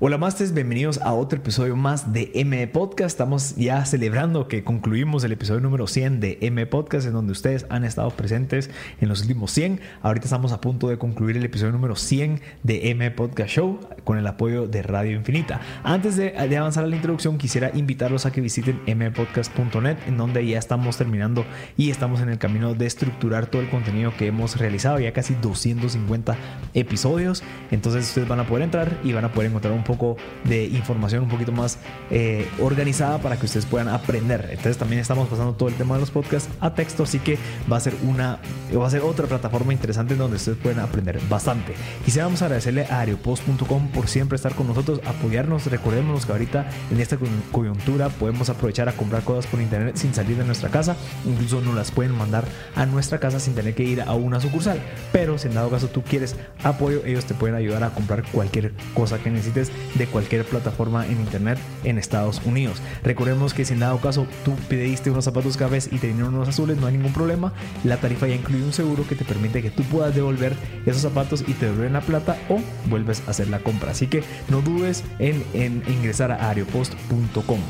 Hola Masters, bienvenidos a otro episodio más de M Podcast. Estamos ya celebrando que concluimos el episodio número 100 de M Podcast, en donde ustedes han estado presentes en los últimos 100. Ahorita estamos a punto de concluir el episodio número 100 de M Podcast Show con el apoyo de Radio Infinita. Antes de, avanzar a la introducción, quisiera invitarlos a que visiten mpodcast.net, en donde ya estamos terminando y estamos en el camino de estructurar todo el contenido que hemos realizado, ya casi 250 episodios. Entonces ustedes van a poder entrar y van a poder encontrar un poco de información un poquito más eh, organizada para que ustedes puedan aprender. Entonces también estamos pasando todo el tema de los podcasts a texto, así que va a ser una va a ser otra plataforma interesante en donde ustedes pueden aprender bastante. Quisiéramos agradecerle a areopost.com por siempre estar con nosotros, apoyarnos. Recordémonos que ahorita en esta coyuntura podemos aprovechar a comprar cosas por internet sin salir de nuestra casa, incluso nos las pueden mandar a nuestra casa sin tener que ir a una sucursal. Pero si en dado caso tú quieres apoyo, ellos te pueden ayudar a comprar cualquier cosa que necesites de cualquier plataforma en internet en Estados Unidos. Recordemos que si en dado caso tú pediste unos zapatos cafés y te vinieron unos azules, no hay ningún problema. La tarifa ya incluye un seguro que te permite que tú puedas devolver esos zapatos y te devuelven la plata o vuelves a hacer la compra. Así que no dudes en, en ingresar a areopost.com.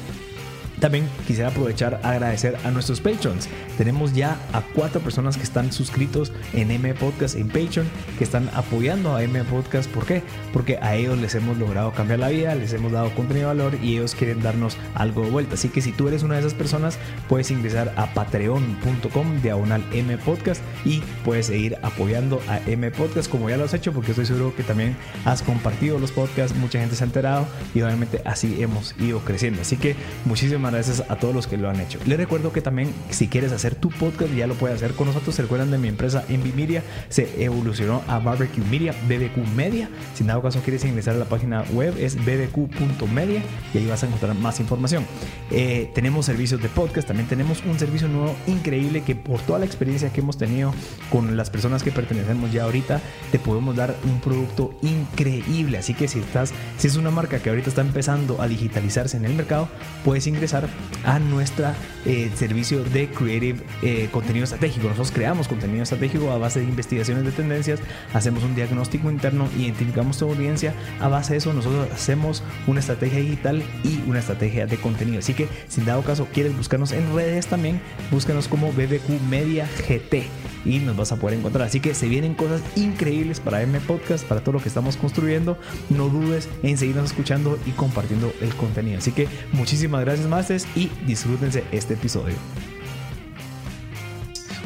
También quisiera aprovechar a agradecer a nuestros patrons. Tenemos ya a cuatro personas que están suscritos en M Podcast en Patreon, que están apoyando a M Podcast. ¿Por qué? Porque a ellos les hemos logrado cambiar la vida, les hemos dado contenido de valor y ellos quieren darnos algo de vuelta. Así que si tú eres una de esas personas, puedes ingresar a patreon.com diagonal M Podcast y puedes seguir apoyando a M Podcast como ya lo has hecho, porque estoy seguro que también has compartido los podcasts, mucha gente se ha enterado y obviamente así hemos ido creciendo. Así que muchísimas gracias a todos los que lo han hecho. Les recuerdo que también si quieres hacer tu podcast ya lo puedes hacer con nosotros. Se recuerdan de mi empresa Envy Media, se evolucionó a Barbecue Media, BBQ Media. Si en dado caso quieres ingresar a la página web es bbq.media y ahí vas a encontrar más información. Eh, tenemos servicios de podcast, también tenemos un servicio nuevo increíble que por toda la experiencia que hemos tenido con las personas que pertenecemos ya ahorita, te podemos dar un producto increíble. Así que si estás, si es una marca que ahorita está empezando a digitalizarse en el mercado, puedes ingresar a nuestro eh, servicio de Creative eh, Contenido Estratégico. Nosotros creamos contenido estratégico a base de investigaciones de tendencias, hacemos un diagnóstico interno, identificamos tu audiencia, a base de eso nosotros hacemos una estrategia digital y una estrategia de contenido. Así que si en dado caso quieres buscarnos en redes también, búscanos como BBQ Media GT y nos vas a poder encontrar. Así que se vienen cosas increíbles para M Podcast, para todo lo que estamos construyendo. No dudes en seguirnos escuchando y compartiendo el contenido. Así que muchísimas gracias, Y disfrútense este episodio.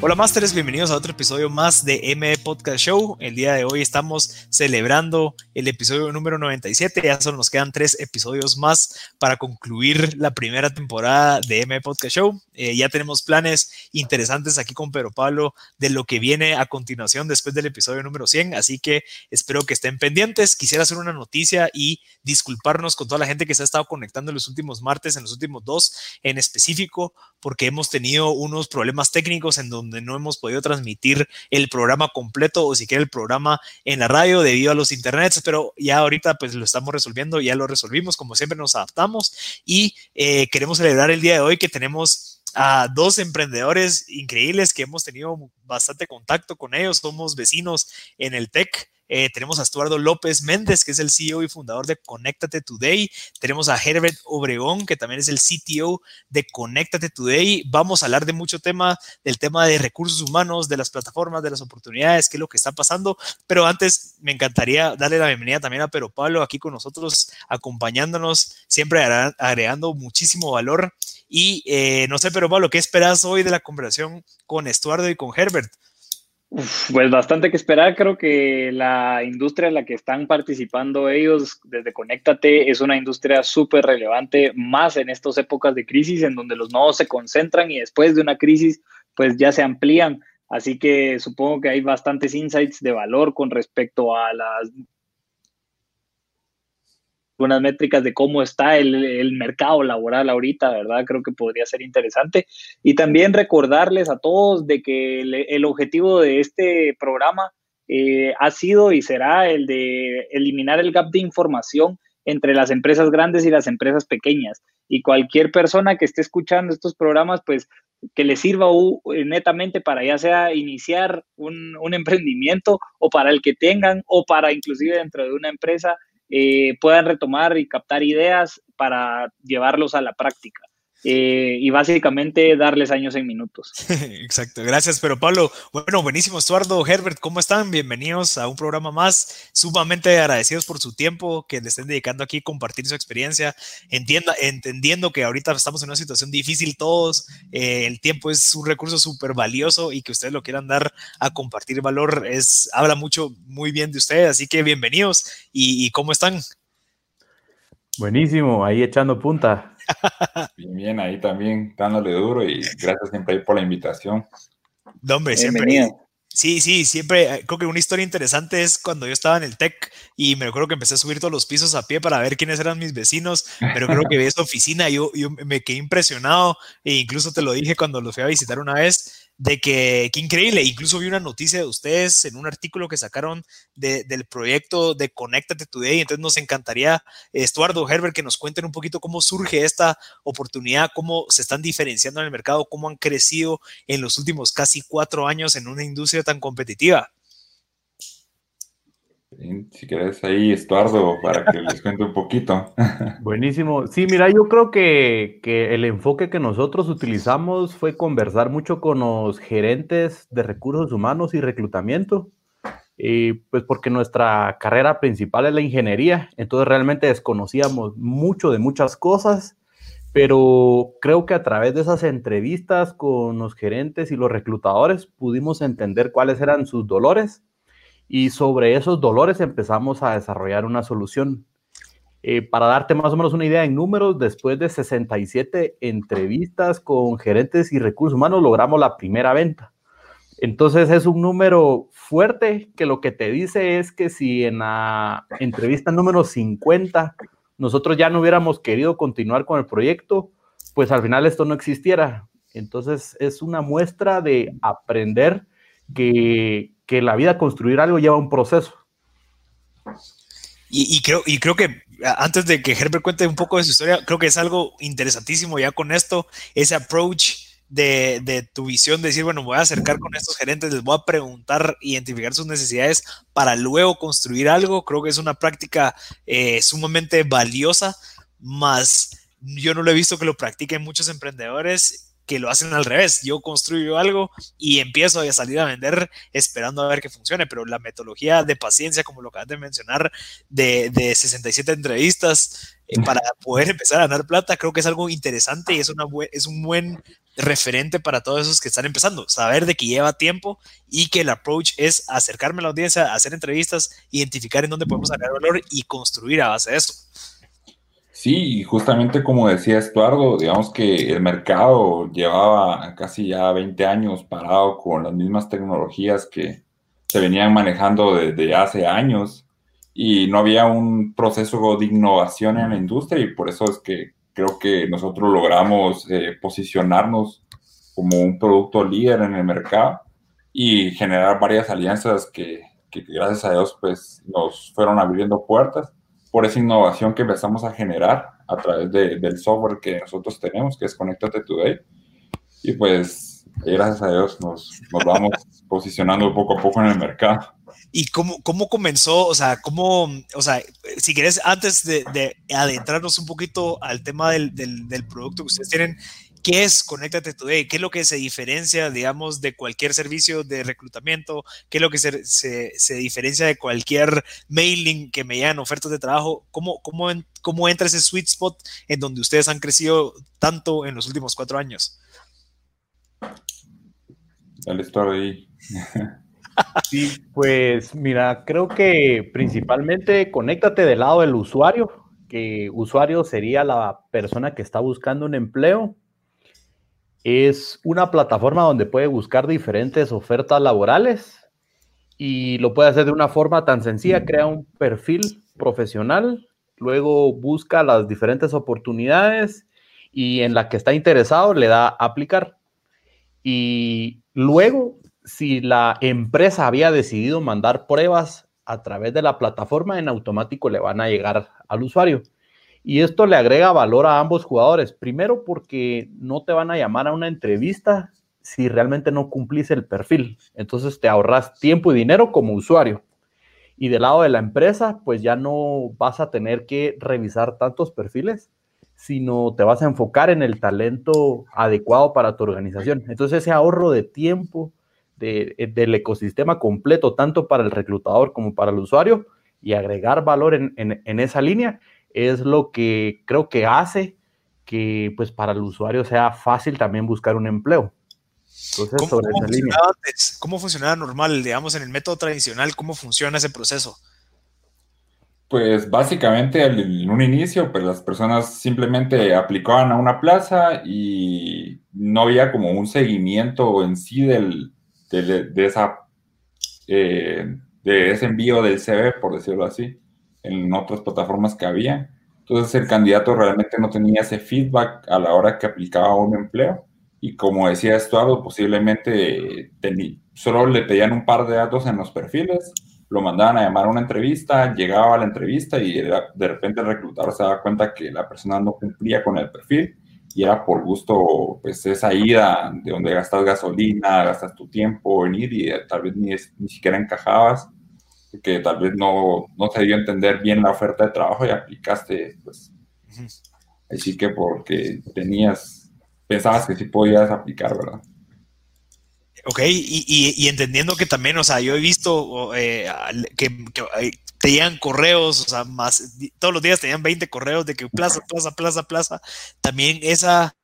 Hola Masters, bienvenidos a otro episodio más de M Podcast Show. El día de hoy estamos celebrando el episodio número 97. Ya solo nos quedan tres episodios más para concluir la primera temporada de M Podcast Show. Eh, ya tenemos planes interesantes aquí con Pedro Pablo de lo que viene a continuación después del episodio número 100. Así que espero que estén pendientes. Quisiera hacer una noticia y disculparnos con toda la gente que se ha estado conectando en los últimos martes, en los últimos dos en específico, porque hemos tenido unos problemas técnicos en donde no hemos podido transmitir el programa completo o siquiera el programa en la radio debido a los internets, pero ya ahorita pues lo estamos resolviendo, ya lo resolvimos, como siempre nos adaptamos y eh, queremos celebrar el día de hoy que tenemos a dos emprendedores increíbles que hemos tenido bastante contacto con ellos, somos vecinos en el TEC eh, tenemos a Estuardo López Méndez, que es el CEO y fundador de Conéctate Today. Tenemos a Herbert Obregón, que también es el CTO de Conéctate Today. Vamos a hablar de mucho tema, del tema de recursos humanos, de las plataformas, de las oportunidades, qué es lo que está pasando. Pero antes me encantaría darle la bienvenida también a Pero Pablo aquí con nosotros, acompañándonos, siempre agregando muchísimo valor. Y eh, no sé, pero Pablo, ¿qué esperas hoy de la conversación con Estuardo y con Herbert? Pues bastante que esperar. Creo que la industria en la que están participando ellos desde Conéctate es una industria súper relevante, más en estas épocas de crisis en donde los nodos se concentran y después de una crisis pues ya se amplían. Así que supongo que hay bastantes insights de valor con respecto a las unas métricas de cómo está el, mercado laboral ahorita, ¿verdad? Creo que podría ser interesante. Y también recordarles a todos de que el, objetivo de este programa eh, ha sido y será el de eliminar el gap de información entre las empresas grandes y las empresas pequeñas. Y cualquier persona que esté escuchando estos programas, pues que le sirva netamente para ya sea iniciar un, un, emprendimiento o para el que tengan o para inclusive dentro de una empresa eh, puedan retomar y captar ideas para llevarlos a la práctica. Eh, y básicamente darles años en minutos. Exacto, gracias. Pero Pablo, bueno, buenísimo, Estuardo, Herbert, ¿cómo están? Bienvenidos a un programa más. Sumamente agradecidos por su tiempo que le estén dedicando aquí, compartir su experiencia. Entienda, entendiendo que ahorita estamos en una situación difícil todos, eh, el tiempo es un recurso súper valioso y que ustedes lo quieran dar a compartir valor, es, habla mucho, muy bien de ustedes. Así que bienvenidos y, y ¿cómo están? Buenísimo, ahí echando punta. Bien, bien, ahí también dándole duro y gracias siempre por la invitación. No, hombre, siempre. Sí, sí, siempre. Eh, creo que una historia interesante es cuando yo estaba en el TEC y me acuerdo que empecé a subir todos los pisos a pie para ver quiénes eran mis vecinos, pero creo que vi esta oficina y yo, yo me quedé impresionado e incluso te lo dije cuando los fui a visitar una vez de que, qué increíble, incluso vi una noticia de ustedes en un artículo que sacaron del proyecto de Conéctate Today, entonces nos encantaría, Estuardo Herbert, que nos cuenten un poquito cómo surge esta oportunidad, cómo se están diferenciando en el mercado, cómo han crecido en los últimos casi cuatro años en una industria tan competitiva. Si querés ahí, Estuardo, para que les cuente un poquito. Buenísimo. Sí, mira, yo creo que, el enfoque que nosotros utilizamos fue conversar mucho con los gerentes de recursos humanos y reclutamiento, y pues porque nuestra carrera principal es la ingeniería, entonces realmente desconocíamos mucho de muchas cosas, pero creo que a través de esas entrevistas con los gerentes y los reclutadores pudimos entender cuáles eran sus dolores y sobre esos dolores empezamos a desarrollar una solución. Eh, para darte más o menos una idea en números, después de 67 entrevistas con gerentes y recursos humanos, logramos la primera venta. Entonces es un número fuerte que lo que te dice es que si en la entrevista número 50 nosotros ya no hubiéramos querido continuar con el proyecto, pues al final esto no existiera. Entonces es una muestra de aprender que, que la vida construir algo lleva un proceso. Y, creo, y creo que antes de que Herbert cuente un poco de su historia, creo que es algo interesantísimo ya con esto, ese approach de, de, tu visión, de decir, bueno, voy a acercar con estos gerentes, les voy a preguntar, identificar sus necesidades para luego construir algo, creo que es una práctica eh, sumamente valiosa, más yo no lo he visto que lo practiquen muchos emprendedores que lo hacen al revés. Yo construyo algo y empiezo a salir a vender esperando a ver que funcione, pero la metodología de paciencia, como lo acabas de mencionar, de, de 67 entrevistas eh, para poder empezar a ganar plata, creo que es algo interesante y es, una es un buen referente para todos esos que están empezando. Saber de que lleva tiempo y que el approach es acercarme a la audiencia, hacer entrevistas, identificar en dónde podemos sacar valor y construir a base de eso. Sí, justamente como decía Estuardo, digamos que el mercado llevaba casi ya 20 años parado con las mismas tecnologías que se venían manejando desde hace años y no había un proceso de innovación en la industria y por eso es que creo que nosotros logramos eh, posicionarnos como un producto líder en el mercado y generar varias alianzas que, que gracias a Dios pues nos fueron abriendo puertas por esa innovación que empezamos a generar a través del software que nosotros tenemos, que es Connectate Today. Y pues, gracias a Dios, nos, nos vamos posicionando poco a poco en el mercado. ¿Y cómo, cómo comenzó? O sea, cómo, o sea, si quieres, antes de, de adentrarnos un poquito al tema del, del, del, producto que ustedes tienen, ¿Qué es Conéctate Today? ¿Qué es lo que se diferencia, digamos, de cualquier servicio de reclutamiento? ¿Qué es lo que se, se, diferencia de cualquier mailing que me llegan ofertas de trabajo? ¿Cómo, cómo, ¿Cómo entra ese sweet spot en donde ustedes han crecido tanto en los últimos cuatro años? Dale, estoy ahí. Sí, pues mira, creo que principalmente conéctate del lado del usuario, que usuario sería la persona que está buscando un empleo es una plataforma donde puede buscar diferentes ofertas laborales y lo puede hacer de una forma tan sencilla, crea un perfil profesional, luego busca las diferentes oportunidades y en la que está interesado le da aplicar. Y luego, si la empresa había decidido mandar pruebas a través de la plataforma, en automático le van a llegar al usuario. Y esto le agrega valor a ambos jugadores. Primero porque no te van a llamar a una entrevista si realmente no cumplís el perfil. Entonces te ahorras tiempo y dinero como usuario. Y del lado de la empresa, pues ya no vas a tener que revisar tantos perfiles, sino te vas a enfocar en el talento adecuado para tu organización. Entonces ese ahorro de tiempo del ecosistema completo, tanto para el reclutador como para el usuario, y agregar valor en, en, esa línea, es lo que creo que hace que pues para el usuario sea fácil también buscar un empleo. Entonces, ¿Cómo, sobre esa línea. ¿Cómo funcionaba normal, digamos, en el método tradicional? ¿Cómo funciona ese proceso? Pues básicamente en un inicio, pues las personas simplemente aplicaban a una plaza y no había como un seguimiento en sí del, de, esa, eh, de ese envío del CV, por decirlo así, en otras plataformas que había. Entonces el candidato realmente no tenía ese feedback a la hora que aplicaba un empleo. Y como decía Estuardo, posiblemente solo le pedían un par de datos en los perfiles lo mandaban a llamar a una entrevista, llegaba a la entrevista y de repente el reclutador se daba cuenta que la persona no cumplía con el perfil y era por gusto, pues esa ida de donde gastas gasolina, gastas tu tiempo en ir y tal vez ni, ni siquiera encajabas, que tal vez no, no se dio a entender bien la oferta de trabajo y aplicaste, pues, así que porque tenías, pensabas que sí podías aplicar, ¿verdad? Ok, y, entendiendo que también, o sea, yo he visto eh, que, te llegan correos, o sea, más, todos los días te llegan 20 correos de que plaza, plaza, plaza, plaza. También esa,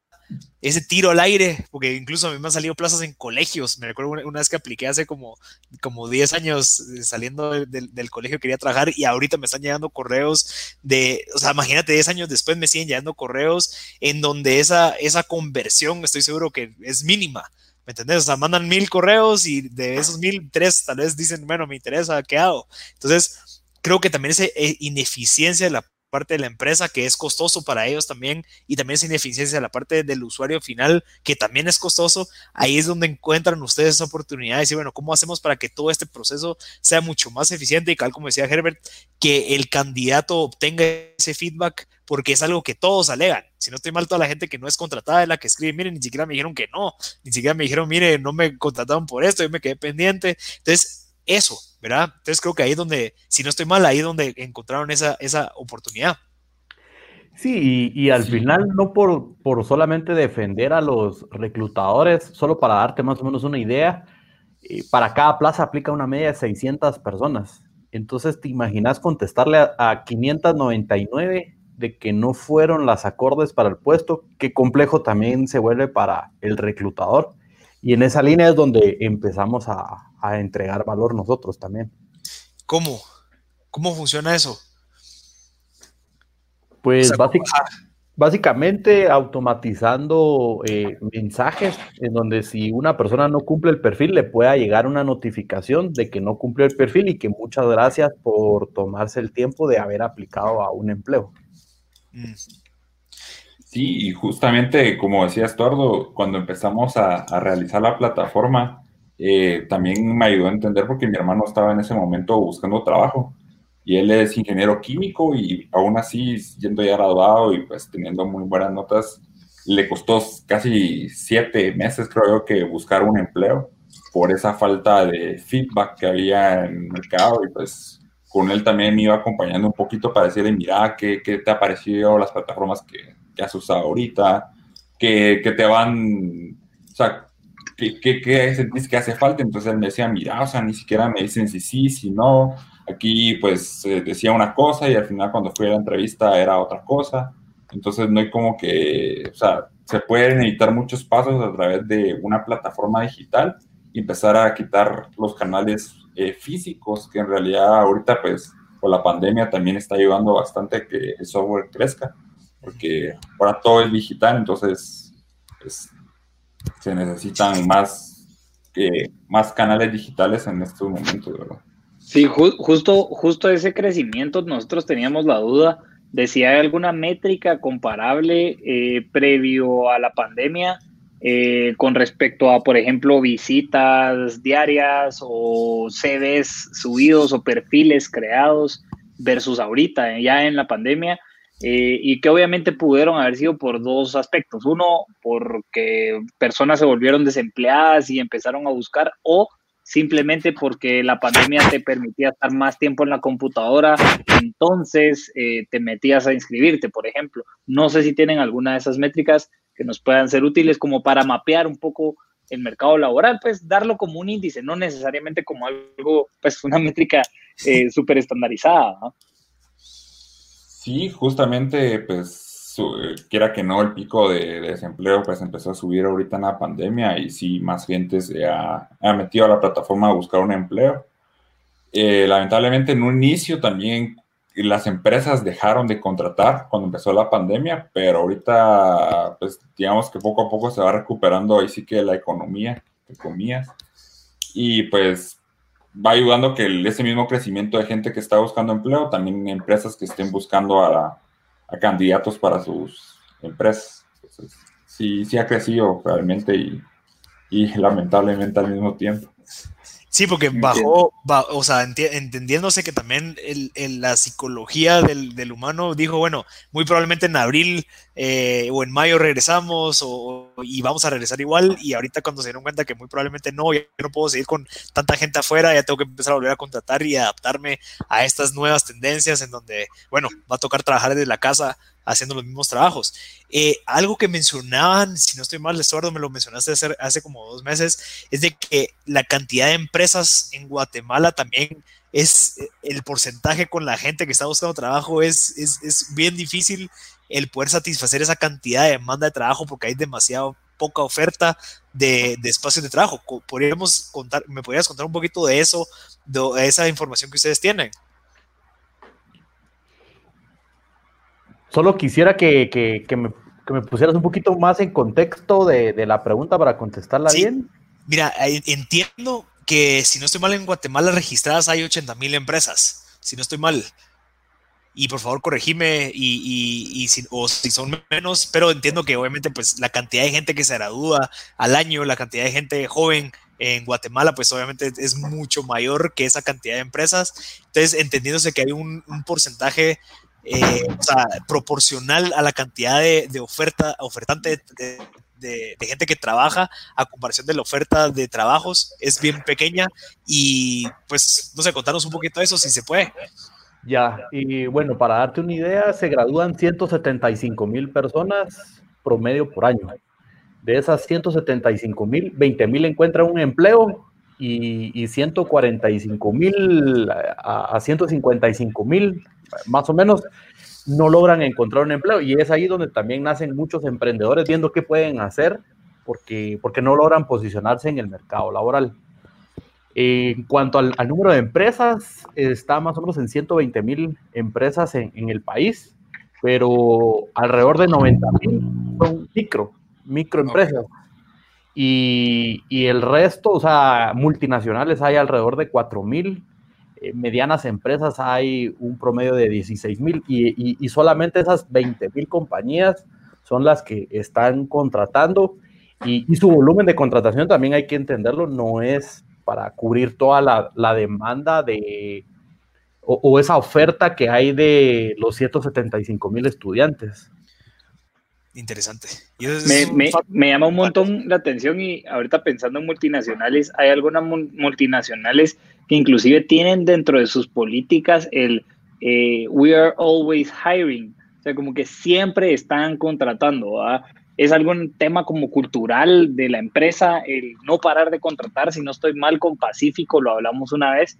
ese tiro al aire, porque incluso a mí me han salido plazas en colegios. Me recuerdo una, vez que apliqué hace como, como 10 años eh, saliendo del, del, colegio, quería trabajar y ahorita me están llegando correos de, o sea, imagínate 10 años después me siguen llegando correos en donde esa, esa conversión estoy seguro que es mínima. ¿Me entendés? O sea, mandan mil correos y de esos mil, tres tal vez dicen, bueno, me interesa, ¿qué hago? Entonces, creo que también esa eh, ineficiencia de la parte de la empresa que es costoso para ellos también y también esa ineficiencia de la parte del usuario final que también es costoso, ahí es donde encuentran ustedes esa oportunidad de decir, bueno, ¿cómo hacemos para que todo este proceso sea mucho más eficiente y tal como decía Herbert, que el candidato obtenga ese feedback porque es algo que todos alegan. Si no estoy mal, toda la gente que no es contratada es la que escribe, miren, ni siquiera me dijeron que no, ni siquiera me dijeron, mire, no me contrataron por esto, yo me quedé pendiente. Entonces, eso, ¿verdad? Entonces creo que ahí es donde, si no estoy mal, ahí es donde encontraron esa, esa oportunidad. Sí, y, al final no por, por solamente defender a los reclutadores, solo para darte más o menos una idea, eh, para cada plaza aplica una media de 600 personas. Entonces, ¿te imaginas contestarle a, a 599 de que no fueron las acordes para el puesto, qué complejo también se vuelve para el reclutador. Y en esa línea es donde empezamos a, entregar valor nosotros también. ¿Cómo? ¿Cómo funciona eso? Pues básicamente automatizando eh, mensajes en donde si una persona no cumple el perfil le pueda llegar una notificación de que no cumplió el perfil y que muchas gracias por tomarse el tiempo de haber aplicado a un empleo. Mm. Sí, y justamente como decía Estuardo, cuando empezamos a, realizar la plataforma, eh, también me ayudó a entender porque mi hermano estaba en ese momento buscando trabajo y él es ingeniero químico y aún así, yendo ya graduado y pues teniendo muy buenas notas, le costó casi siete meses, creo yo, que buscar un empleo por esa falta de feedback que había en el mercado y pues con él también me iba acompañando un poquito para decirle, mira, ¿qué, qué te ha parecido las plataformas que, que has usado ahorita? ¿Qué, te van, o sea, ¿qué, qué, sentís que hace falta? Entonces él me decía, mira, o sea, ni siquiera me dicen si sí, si no. Aquí pues decía una cosa y al final cuando fui a la entrevista era otra cosa. Entonces no hay como que, o sea, se pueden editar muchos pasos a través de una plataforma digital y empezar a quitar los canales eh, físicos, que en realidad ahorita pues con la pandemia también está ayudando bastante a que el software crezca, porque ahora todo es digital, entonces pues, se necesitan más, eh, más canales digitales en estos momentos, ¿verdad? Sí, justo, justo ese crecimiento nosotros teníamos la duda de si hay alguna métrica comparable eh, previo a la pandemia eh, con respecto a, por ejemplo, visitas diarias o CVs subidos o perfiles creados versus ahorita, ya en la pandemia, eh, y que obviamente pudieron haber sido por dos aspectos. Uno, porque personas se volvieron desempleadas y empezaron a buscar, o simplemente porque la pandemia te permitía estar más tiempo en la computadora, entonces eh, te metías a inscribirte, por ejemplo. No sé si tienen alguna de esas métricas que nos puedan ser útiles como para mapear un poco el mercado laboral, pues darlo como un índice, no necesariamente como algo, pues una métrica eh, súper estandarizada. Sí, justamente, pues eh, quiera que no, el pico de, desempleo pues empezó a subir ahorita en la pandemia y sí, más gente se ha, metido a la plataforma a buscar un empleo. Eh, lamentablemente en un inicio también las empresas dejaron de contratar cuando empezó la pandemia, pero ahorita pues digamos que poco a poco se va recuperando ahí sí que la economía, comías, y pues va ayudando que ese mismo crecimiento de gente que está buscando empleo, también empresas que estén buscando a candidatos para sus empresas. sí, sí ha crecido realmente y, y lamentablemente al mismo tiempo. Sí, porque bajó, o sea, entendiéndose que también el, la psicología del, humano dijo, bueno, muy probablemente en abril eh, o en mayo regresamos o, y vamos a regresar igual y ahorita cuando se dieron cuenta que muy probablemente no, ya no puedo seguir con tanta gente afuera, ya tengo que empezar a volver a contratar y adaptarme a estas nuevas tendencias en donde, bueno, va a tocar trabajar desde la casa haciendo los mismos trabajos. Eh, algo que mencionaban, si no estoy mal, Estuardo, me lo mencionaste hace, hace como dos meses, es de que la cantidad de empresas en Guatemala también es eh, el porcentaje con la gente que está buscando trabajo es, es, es, bien difícil el poder satisfacer esa cantidad de demanda de trabajo porque hay demasiado poca oferta de, de espacios de trabajo. ¿Podríamos contar, ¿Me podrías contar un poquito de eso, de esa información que ustedes tienen? Solo quisiera que, me, pusieras un poquito más en contexto de, la pregunta para contestarla bien. Mira, entiendo que si no estoy mal en Guatemala registradas hay 80 mil empresas, si no estoy mal. Y por favor corregime y, si, o si son menos, pero entiendo que obviamente pues la cantidad de gente que se gradúa al año, la cantidad de gente joven en Guatemala, pues obviamente es mucho mayor que esa cantidad de empresas. Entonces, entendiéndose que hay un, un porcentaje eh, proporcional a la cantidad de, oferta, ofertante de, gente que trabaja a comparación de la oferta de trabajos es bien pequeña y pues, no sé, contanos un poquito de eso si se puede. Ya, y bueno, para darte una idea, se gradúan 175 mil personas promedio por año. De esas 175 mil, 20 mil encuentran un empleo y, y 145 mil a, a 155 mil más o menos no logran encontrar un empleo. Y es ahí donde también nacen muchos emprendedores viendo qué pueden hacer porque, porque no logran posicionarse en el mercado laboral. En cuanto al, número de empresas, está más o menos en 120 mil empresas en, el país, pero alrededor de 90 mil son micro, microempresas. Y, el resto, o sea, multinacionales hay alrededor de 4 mil eh, medianas empresas hay un promedio de 16 mil y, solamente esas 20 mil compañías son las que están contratando y, su volumen de contratación también hay que entenderlo, no es para cubrir toda la, demanda de o, esa oferta que hay de los 175 mil estudiantes. Interesante. Me, me, llama un montón la atención y ahorita pensando en multinacionales, hay algunas multinacionales que inclusive tienen dentro de sus políticas el eh, we are always hiring, o sea, como que siempre están contratando. Es algún tema como cultural de la empresa, el no parar de contratar, si no estoy mal con Pacífico, lo hablamos una vez,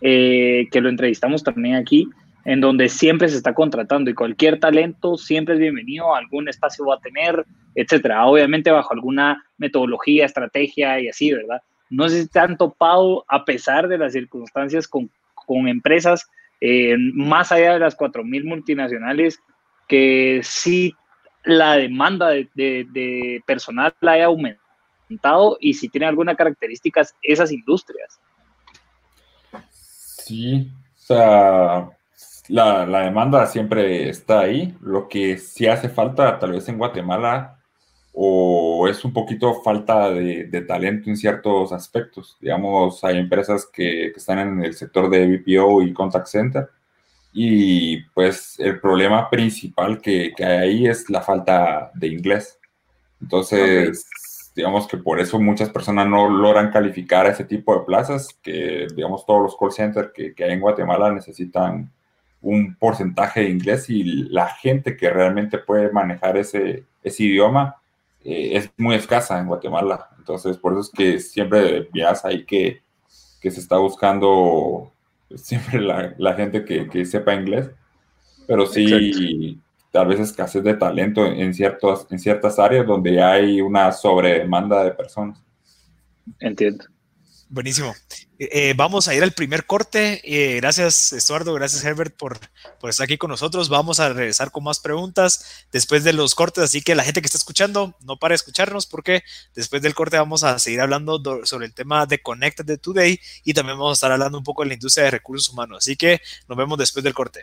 eh, que lo entrevistamos también aquí, en donde siempre se está contratando y cualquier talento siempre es bienvenido, algún espacio va a tener, etcétera. Obviamente bajo alguna metodología, estrategia y así, ¿verdad? no sé si te han topado, a pesar de las circunstancias, con, empresas eh, más allá de las 4.000 multinacionales, que sí la demanda de, personal la haya aumentado y si tienen alguna características esas industrias. Sí, o sea, la, la, demanda siempre está ahí. Lo que sí hace falta, tal vez en Guatemala, o es un poquito falta de, talento en ciertos aspectos. Digamos, hay empresas que, están en el sector de BPO y contact center y pues el problema principal que, hay ahí es la falta de inglés. Entonces, digamos que por eso muchas personas no logran calificar a ese tipo de plazas, que digamos todos los call centers que, que hay en Guatemala necesitan un porcentaje de inglés y la gente que realmente puede manejar ese, ese idioma eh, es muy escasa en Guatemala. Entonces, por eso es que siempre veas ahí que, que se está buscando siempre la, la gente que, que, sepa inglés, pero sí, tal vez escasez de talento en, ciertos, en ciertas áreas donde hay una sobredemanda de personas. Entiendo. Buenísimo. Eh, vamos a ir al primer corte. Eh, gracias, Estuardo. Gracias, Herbert, por, por, estar aquí con nosotros. Vamos a regresar con más preguntas después de los cortes. Así que la gente que está escuchando, no para escucharnos, porque después del corte vamos a seguir hablando sobre el tema de Connected de Today y también vamos a estar hablando un poco de la industria de recursos humanos. Así que nos vemos después del corte.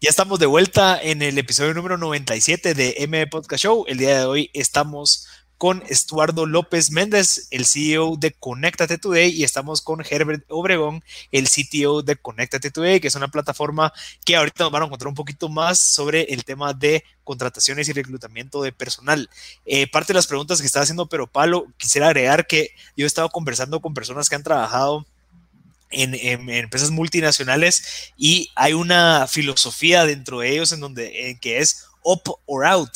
Ya estamos de vuelta en el episodio número 97 de M Podcast Show. El día de hoy estamos con Estuardo López Méndez, el CEO de Conéctate Today, y estamos con Herbert Obregón, el CTO de Conéctate Today, que es una plataforma que ahorita nos van a encontrar un poquito más sobre el tema de contrataciones y reclutamiento de personal. Eh, parte de las preguntas que estaba haciendo Pero Palo, quisiera agregar que yo he estado conversando con personas que han trabajado en, empresas multinacionales y hay una filosofía dentro de ellos en donde que es up or out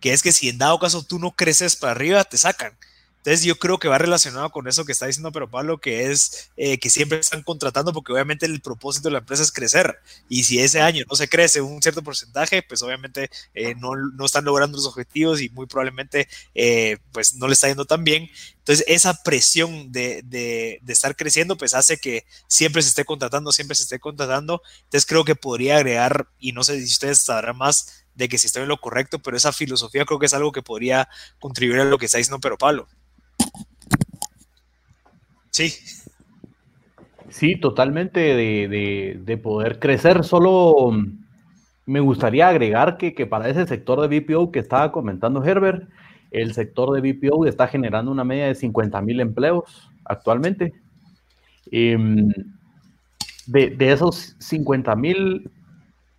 que es que si en dado caso tú no creces para arriba, te sacan. Entonces yo creo que va relacionado con eso que está diciendo pero Pablo, que es eh, que siempre están contratando porque obviamente el propósito de la empresa es crecer. Y si ese año no se crece un cierto porcentaje, pues obviamente eh, no, no, están logrando los objetivos y muy probablemente eh, pues no le está yendo tan bien. Entonces esa presión de, de, de, estar creciendo pues hace que siempre se esté contratando, siempre se esté contratando. Entonces creo que podría agregar, y no sé si ustedes sabrán más, de que si estoy en lo correcto, pero esa filosofía creo que es algo que podría contribuir a lo que está diciendo Pero Pablo. Sí. Sí, totalmente de, poder crecer. Solo me gustaría agregar que, para ese sector de BPO que estaba comentando Herbert, el sector de BPO está generando una media de 50 mil empleos actualmente. Em, de, de, esos 50 mil,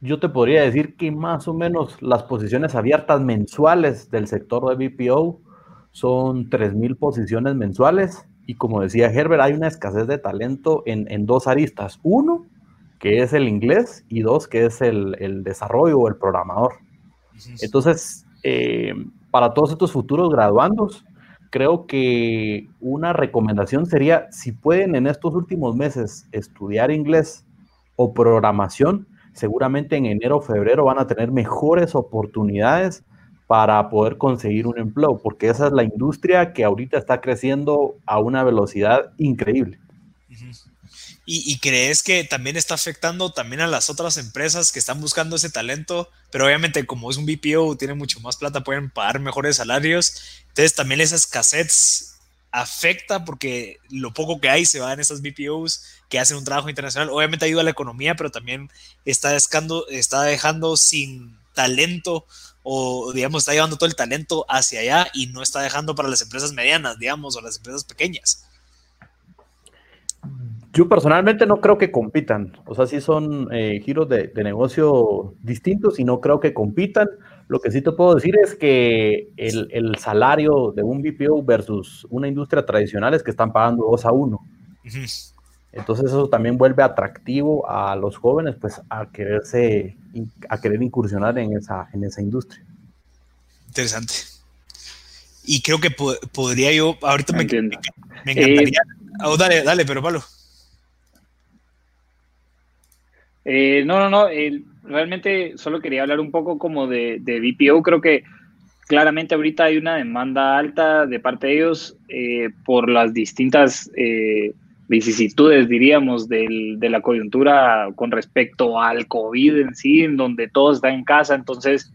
yo te podría decir que más o menos las posiciones abiertas mensuales del sector de BPO son 3.000 posiciones mensuales y como decía Herbert, hay una escasez de talento en, dos aristas. Uno, que es el inglés y dos, que es el, desarrollo o el programador. Entonces, eh, para todos estos futuros graduandos, creo que una recomendación sería, si pueden en estos últimos meses estudiar inglés o programación, seguramente en enero o febrero van a tener mejores oportunidades para poder conseguir un empleo, porque esa es la industria que ahorita está creciendo a una velocidad increíble. ¿Y, crees que también está afectando también a las otras empresas que están buscando ese talento? Pero obviamente como es un BPO, tiene mucho más plata, pueden pagar mejores salarios. Entonces también esa escasez afecta porque lo poco que hay se va en esas BPOs que hacen un trabajo internacional. Obviamente ayuda a la economía, pero también está, está dejando sin talento o, digamos, está llevando todo el talento hacia allá y no está dejando para las empresas medianas, digamos, o las empresas pequeñas. Yo personalmente no creo que compitan, o sea, sí son eh, giros de, negocio distintos y no creo que compitan. Lo que sí te puedo decir es que el, salario de un BPO versus una industria tradicional es que están pagando dos a uno. Entonces eso también vuelve atractivo a los jóvenes pues a quererse a querer incursionar en esa en esa industria. Interesante. Y creo que podría yo ahorita me, encantaría. Eh, oh, dale, dale, pero Pablo. Eh, no, no, no. Realmente solo quería hablar un poco como de, de, BPO. Creo que claramente ahorita hay una demanda alta de parte de ellos eh, por las distintas vicisitudes, diríamos, del, de la coyuntura con respecto al COVID en sí, en donde todo está en casa, entonces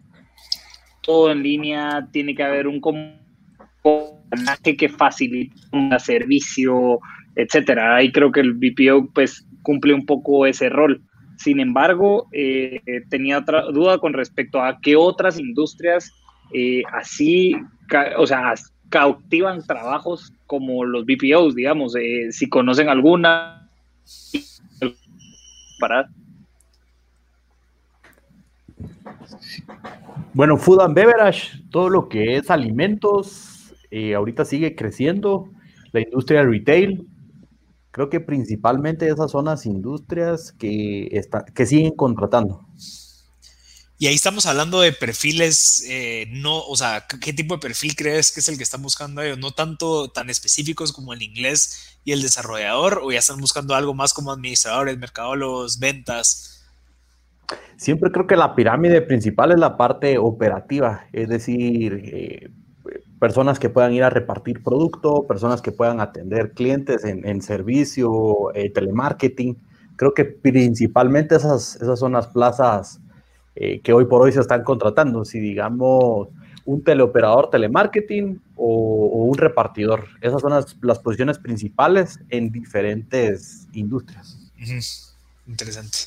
todo en línea, tiene que haber un componente que facilite un servicio, etcétera. Ahí creo que el BPO pues cumple un poco ese rol. Sin embargo, eh, tenía otra duda con respecto a qué otras industrias eh, así, o sea, cautivan trabajos como los BPOs, digamos, eh, si conocen alguna para bueno, food and beverage, todo lo que es alimentos, eh, ahorita sigue creciendo la industria retail. Creo que principalmente esas son las industrias que, está, que siguen contratando. Y ahí estamos hablando de perfiles, eh, no, o sea, ¿qué tipo de perfil crees que es el que están buscando ellos? No tanto tan específicos como el inglés y el desarrollador, o ya están buscando algo más como administradores, mercadólogos, ventas. Siempre creo que la pirámide principal es la parte operativa, es decir, eh, personas que puedan ir a repartir producto, personas que puedan atender clientes en, servicio, eh, telemarketing. Creo que principalmente esas, esas son las plazas eh, que hoy por hoy se están contratando. Si digamos un teleoperador telemarketing o, un repartidor. Esas son las, posiciones principales en diferentes industrias. Interesante.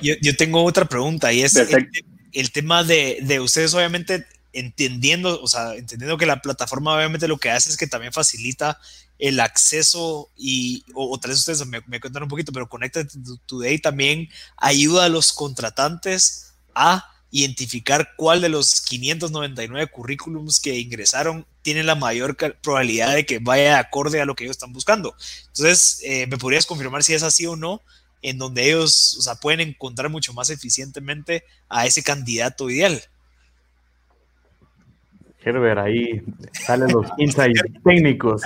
Yo, tengo otra pregunta y es el, tema de, de, ustedes obviamente entendiendo, o sea, entendiendo que la plataforma obviamente lo que hace es que también facilita el acceso y, o, tal vez ustedes me, me cuentan un poquito, pero Connected Today también ayuda a los contratantes a identificar cuál de los 599 currículums que ingresaron tiene la mayor probabilidad de que vaya acorde a lo que ellos están buscando. Entonces, eh, ¿me podrías confirmar si es así o no? En donde ellos, o sea, pueden encontrar mucho más eficientemente a ese candidato ideal. Herbert, ahí salen los insights técnicos.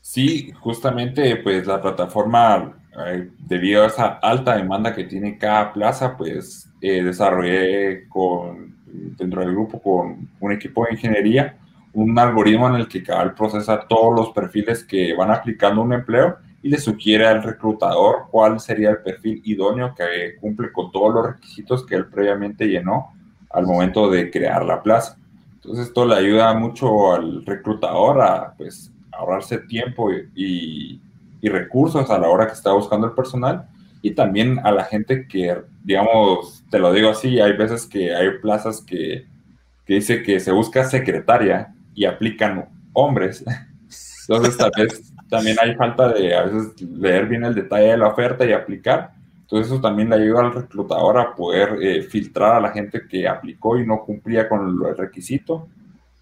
Sí, justamente, pues la plataforma, eh, debido a esa alta demanda que tiene cada plaza, pues eh, desarrollé con, dentro del grupo con un equipo de ingeniería un algoritmo en el que cada procesa todos los perfiles que van aplicando un empleo y le sugiere al reclutador cuál sería el perfil idóneo que cumple con todos los requisitos que él previamente llenó al momento de crear la plaza. Entonces esto le ayuda mucho al reclutador a pues, ahorrarse tiempo y, recursos a la hora que está buscando el personal y también a la gente que, digamos, te lo digo así, hay veces que hay plazas que, que dice que se busca secretaria y aplican hombres. Entonces tal vez también hay falta de a veces leer bien el detalle de la oferta y aplicar. Entonces eso también le ayuda al reclutador a poder eh, filtrar a la gente que aplicó y no cumplía con el requisito.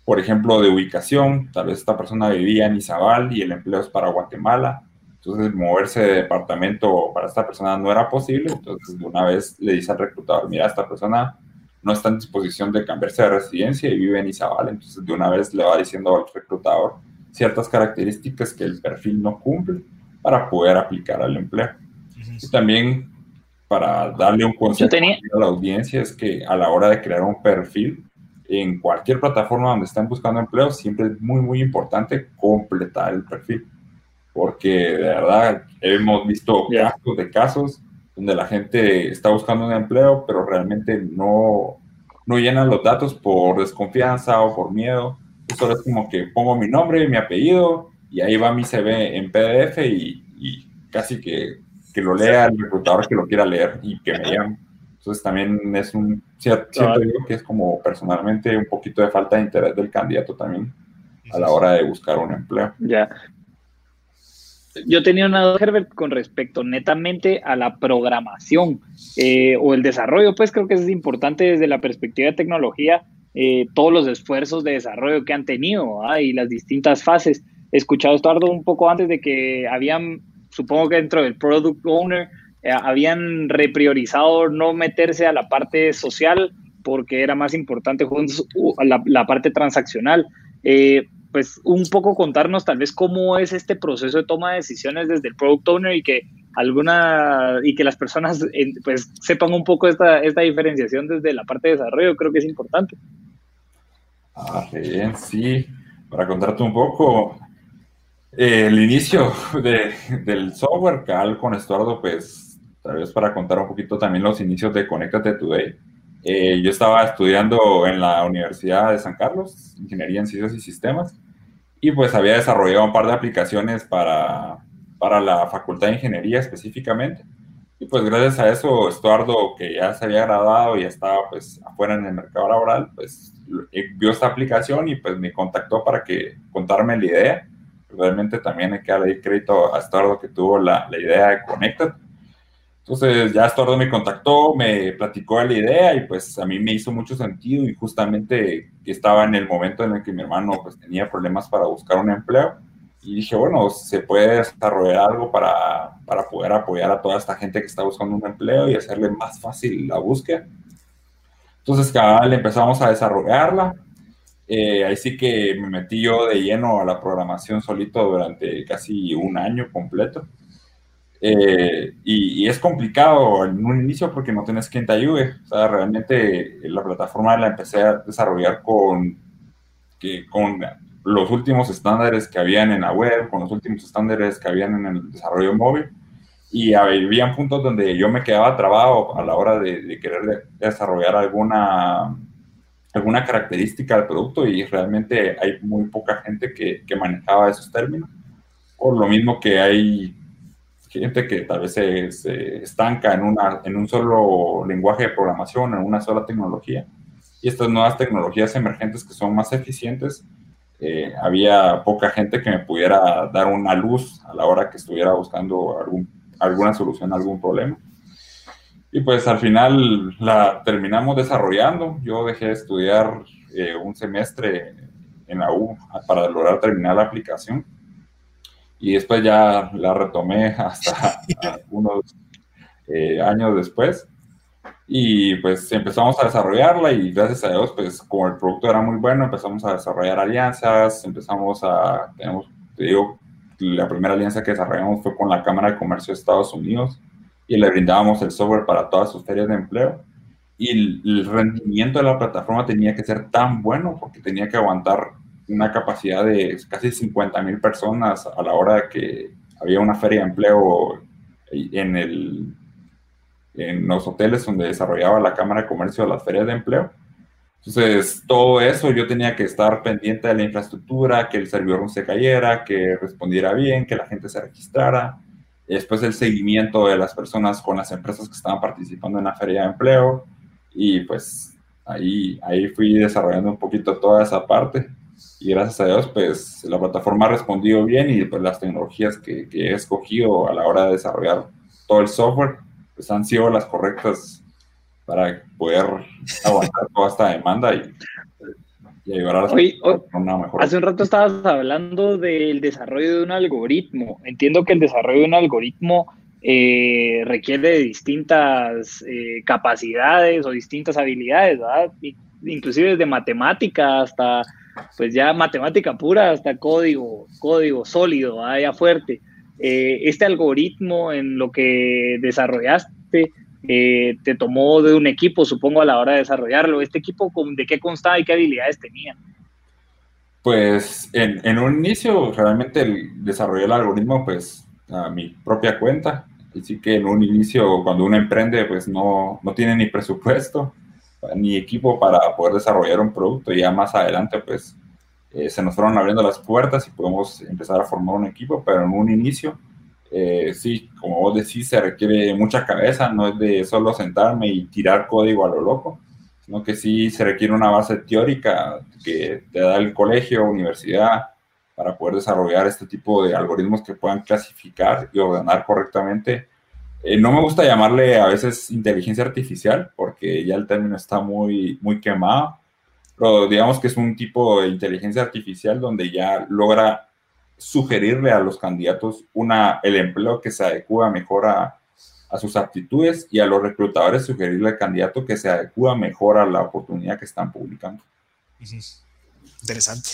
Por ejemplo, de ubicación, tal vez esta persona vivía en Izabal y el empleo es para Guatemala. Entonces moverse de departamento para esta persona no era posible. Entonces de una vez le dice al reclutador, mira, esta persona no está en disposición de cambiarse de residencia y vive en Izabal. Entonces de una vez le va diciendo al reclutador ciertas características que el perfil no cumple para poder aplicar al empleo. Y también para darle un consejo a la audiencia es que a la hora de crear un perfil en cualquier plataforma donde estén buscando empleo, siempre es muy, muy importante completar el perfil. Porque de verdad hemos visto casos de casos donde la gente está buscando un empleo, pero realmente no, no llenan los datos por desconfianza o por miedo. Solo es como que pongo mi nombre, mi apellido y ahí va mi CV en PDF y, y casi que que lo lea el reclutador que lo quiera leer y que me. Entonces también es un, siento yo que es como personalmente un poquito de falta de interés del candidato también a la hora de buscar un empleo. Ya. Yo tenía una duda, Herbert, con respecto netamente a la programación eh, o el desarrollo, pues creo que es importante desde la perspectiva de tecnología, eh, todos los esfuerzos de desarrollo que han tenido y las distintas fases. He escuchado, Estuardo, un poco antes de que habían supongo que dentro del product owner eh, habían repriorizado no meterse a la parte social porque era más importante la, parte transaccional. Eh, pues un poco contarnos tal vez cómo es este proceso de toma de decisiones desde el product owner y que alguna y que las personas pues sepan un poco esta, esta diferenciación desde la parte de desarrollo, creo que es importante. Ah, bien, sí. Para contarte un poco, el inicio de, del software, Cal con Estuardo, pues tal vez para contar un poquito también los inicios de Conéctate Today. Eh, yo estaba estudiando en la Universidad de San Carlos, Ingeniería en Ciencias y Sistemas, y pues había desarrollado un par de aplicaciones para, para la Facultad de Ingeniería específicamente. Y pues gracias a eso, Estuardo, que ya se había graduado y estaba pues afuera en el mercado laboral, pues vio esta aplicación y pues me contactó para que contarme la idea realmente también hay que darle crédito a Estuardo que tuvo la, la idea de Connected. Entonces ya Estordo me contactó, me platicó la idea y pues a mí me hizo mucho sentido y justamente estaba en el momento en el que mi hermano pues tenía problemas para buscar un empleo y dije, bueno, se puede desarrollar algo para, para poder apoyar a toda esta gente que está buscando un empleo y hacerle más fácil la búsqueda. Entonces, cada le empezamos a desarrollarla. Eh, ahí sí que me metí yo de lleno a la programación solito durante casi un año completo. Eh, y, es complicado en un inicio porque no tienes quien te ayude. O sea, realmente la plataforma la empecé a desarrollar con, que, con los últimos estándares que habían en la web, con los últimos estándares que habían en el desarrollo móvil. Y había puntos donde yo me quedaba trabado a la hora de, querer desarrollar alguna, alguna característica del producto y realmente hay muy poca gente que, que manejaba esos términos. Por lo mismo que hay gente que tal vez se, estanca en, una, en un solo lenguaje de programación, en una sola tecnología. Y estas nuevas tecnologías emergentes que son más eficientes, eh, había poca gente que me pudiera dar una luz a la hora que estuviera buscando algún, alguna solución a algún problema. Y pues al final la terminamos desarrollando. Yo dejé de estudiar eh, un semestre en la U para lograr terminar la aplicación. Y después ya la retomé hasta unos eh, años después. Y pues empezamos a desarrollarla y gracias a Dios pues como el producto era muy bueno empezamos a desarrollar alianzas, empezamos a, tenemos, te digo, la primera alianza que desarrollamos fue con la Cámara de Comercio de Estados Unidos y le brindábamos el software para todas sus ferias de empleo y el rendimiento de la plataforma tenía que ser tan bueno porque tenía que aguantar una capacidad de casi 50 mil personas a la hora que había una feria de empleo en, el, en los hoteles donde desarrollaba la Cámara de Comercio las ferias de empleo. Entonces, todo eso yo tenía que estar pendiente de la infraestructura, que el servidor no se cayera, que respondiera bien, que la gente se registrara. Después el seguimiento de las personas con las empresas que estaban participando en la feria de empleo. Y pues ahí, ahí fui desarrollando un poquito toda esa parte y gracias a Dios, pues la plataforma ha respondido bien y pues las tecnologías que, que, he escogido a la hora de desarrollar todo el software, pues han sido las correctas para poder aguantar toda esta demanda y, y ayudar a una mejor. Hace un rato estabas hablando del desarrollo de un algoritmo. Entiendo que el desarrollo de un algoritmo eh, requiere de distintas eh, capacidades o distintas habilidades, ¿verdad? Inclusive desde matemática hasta pues ya matemática pura hasta código, código sólido, allá fuerte. Eh, este algoritmo en lo que desarrollaste eh, te tomó de un equipo, supongo, a la hora de desarrollarlo. ¿Este equipo de qué constaba y qué habilidades tenía? Pues en, un inicio realmente el, desarrollé el algoritmo pues a mi propia cuenta. Así que en un inicio cuando uno emprende pues no, no tiene ni presupuesto ni equipo para poder desarrollar un producto. Y ya más adelante, pues, eh, se nos fueron abriendo las puertas y podemos empezar a formar un equipo, pero en un inicio, eh, sí, como vos decís, se requiere mucha cabeza, no es de solo sentarme y tirar código a lo loco, sino que sí se requiere una base teórica que te da el colegio, universidad, para poder desarrollar este tipo de algoritmos que puedan clasificar y ordenar correctamente. Eh, no me gusta llamarle a veces inteligencia artificial porque ya el término está muy, muy quemado, pero digamos que es un tipo de inteligencia artificial donde ya logra sugerirle a los candidatos una, el empleo que se adecua mejor a, a sus aptitudes y a los reclutadores sugerirle al candidato que se adecua mejor a la oportunidad que están publicando. Interesante.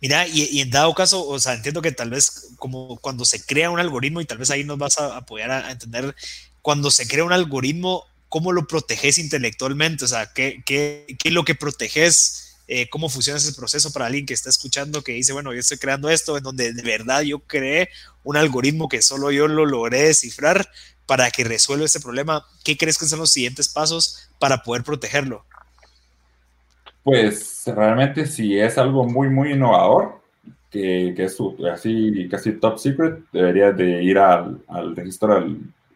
Mira, y, en dado caso, o sea, entiendo que tal vez como cuando se crea un algoritmo, y tal vez ahí nos vas a apoyar a, entender, cuando se crea un algoritmo, ¿cómo lo proteges intelectualmente? O sea, ¿qué, qué, qué es lo que proteges? Eh, ¿Cómo funciona ese proceso para alguien que está escuchando, que dice, bueno, yo estoy creando esto, en donde de verdad yo creé un algoritmo que solo yo lo logré descifrar para que resuelva ese problema? ¿Qué crees que son los siguientes pasos para poder protegerlo? Pues realmente si es algo muy, muy innovador, que, que es así casi top secret, deberías de ir al, al registro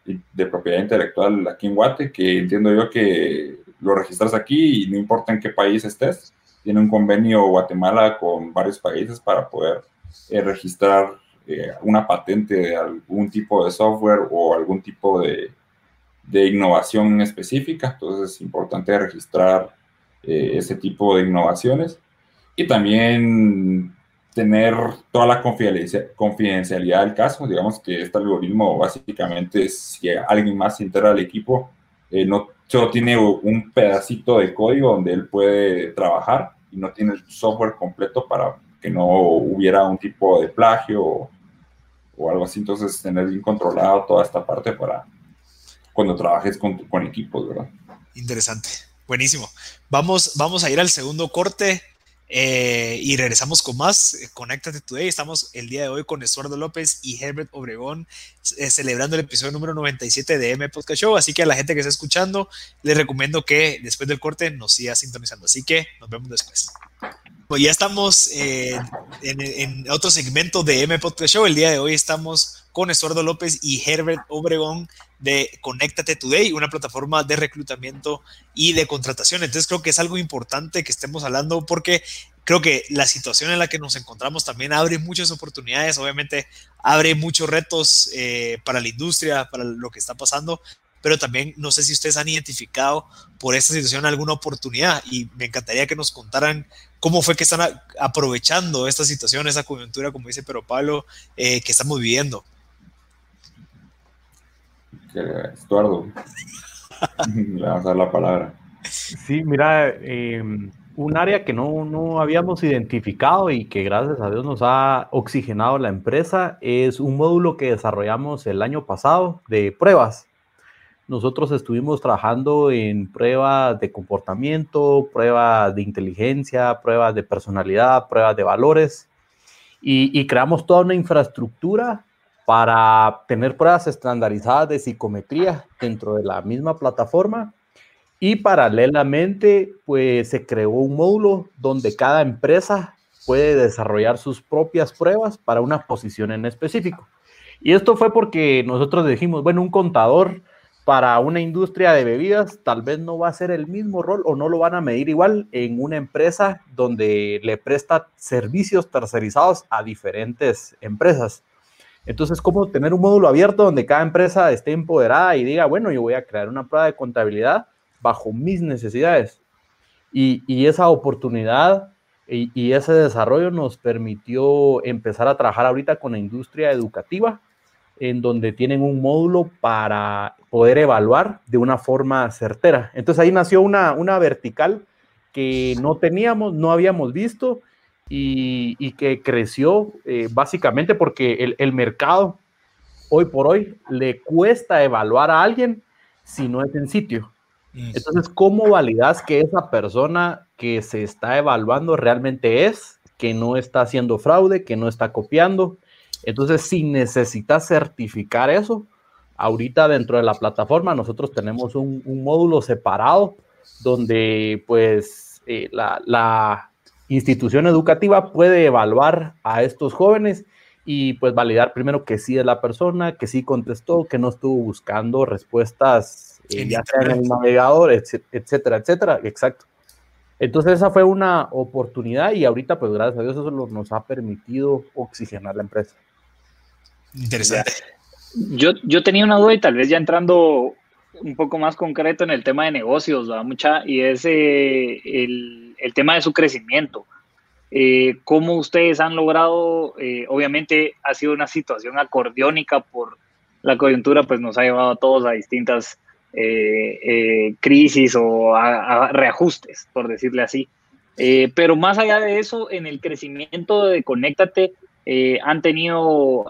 de propiedad intelectual aquí en Guate, que entiendo yo que lo registras aquí y no importa en qué país estés. Tiene un convenio Guatemala con varios países para poder eh, registrar eh, una patente de algún tipo de software o algún tipo de, de innovación específica, entonces es importante registrar eh, ese tipo de innovaciones y también tener toda la confidencialidad del caso. Digamos que este algoritmo básicamente, si alguien más se entera al equipo, eh, no solo tiene un pedacito de código donde él puede trabajar y no tiene el software completo para que no hubiera un tipo de plagio o, algo así. Entonces, tener bien controlado toda esta parte para cuando trabajes con, con equipos, ¿verdad? Interesante. Buenísimo. Vamos, vamos a ir al segundo corte. Eh, y regresamos con más. Eh, Conéctate Today. Estamos el día de hoy con Estuardo López y Herbert Obregón eh, celebrando el episodio número 97 de M Podcast Show. Así que a la gente que está escuchando, les recomiendo que después del corte nos siga sintonizando. Así que nos vemos después. Pues ya estamos en, en, otro segmento de M Podcast Show. El día de hoy estamos con Estuardo López y Herbert Obregón de Conéctate Today, una plataforma de reclutamiento y de contratación. Entonces creo que es algo importante que estemos hablando porque creo que la situación en la que nos encontramos también abre muchas oportunidades, obviamente abre muchos retos eh, para la industria, para lo que está pasando, pero también no sé si ustedes han identificado por esta situación alguna oportunidad y me encantaría que nos contaran cómo fue que están aprovechando esta situación, esa coyuntura, como dice Pero Pablo, eh, que estamos viviendo. Estuardo. Le vamos a dar la palabra. Sí, mira, em, un área que no, no, habíamos identificado y que gracias a Dios nos ha oxigenado la empresa es un módulo que desarrollamos el año pasado de pruebas. Nosotros estuvimos trabajando en pruebas de comportamiento, pruebas de inteligencia, pruebas de personalidad, pruebas de valores y, creamos toda una infraestructura para tener pruebas estandarizadas de psicometría dentro de la misma plataforma y paralelamente pues se creó un módulo donde cada empresa puede desarrollar sus propias pruebas para una posición en específico. Y esto fue porque nosotros dijimos, bueno, un contador para una industria de bebidas tal vez no va a ser el mismo rol o no lo van a medir igual en una empresa donde le presta servicios tercerizados a diferentes empresas. Entonces, ¿cómo tener un módulo abierto donde cada empresa esté empoderada y diga, bueno, yo voy a crear una prueba de contabilidad bajo mis necesidades? Y, esa oportunidad y, y, ese desarrollo nos permitió empezar a trabajar ahorita con la industria educativa, en donde tienen un módulo para poder evaluar de una forma certera. Entonces ahí nació una, una vertical que no teníamos, no habíamos visto y, que creció eh, básicamente porque el, mercado hoy por hoy le cuesta evaluar a alguien si no es en sitio. Entonces, ¿cómo validas que esa persona que se está evaluando realmente es, que no está haciendo fraude, que no está copiando? Entonces, si necesitas certificar eso, ahorita dentro de la plataforma nosotros tenemos un, módulo separado donde pues eh, la, institución educativa puede evaluar a estos jóvenes y pues validar primero que sí es la persona, que sí contestó, que no estuvo buscando respuestas eh, ya sea en el navegador, etcétera, etcétera. Exacto. Entonces esa fue una oportunidad y ahorita pues gracias a Dios eso nos ha permitido oxigenar la empresa. Interesante. Yo, yo tenía una duda y tal vez ya entrando un poco más concreto en el tema de negocios. Mucha, y es eh, el, el, tema de su crecimiento. Eh, ¿Cómo ustedes han logrado? Eh, obviamente ha sido una situación acordeónica por la coyuntura, pues nos ha llevado a todos a distintas crisis o a, reajustes, por decirle así. pero más allá de eso, en el crecimiento de Conéctate, han tenido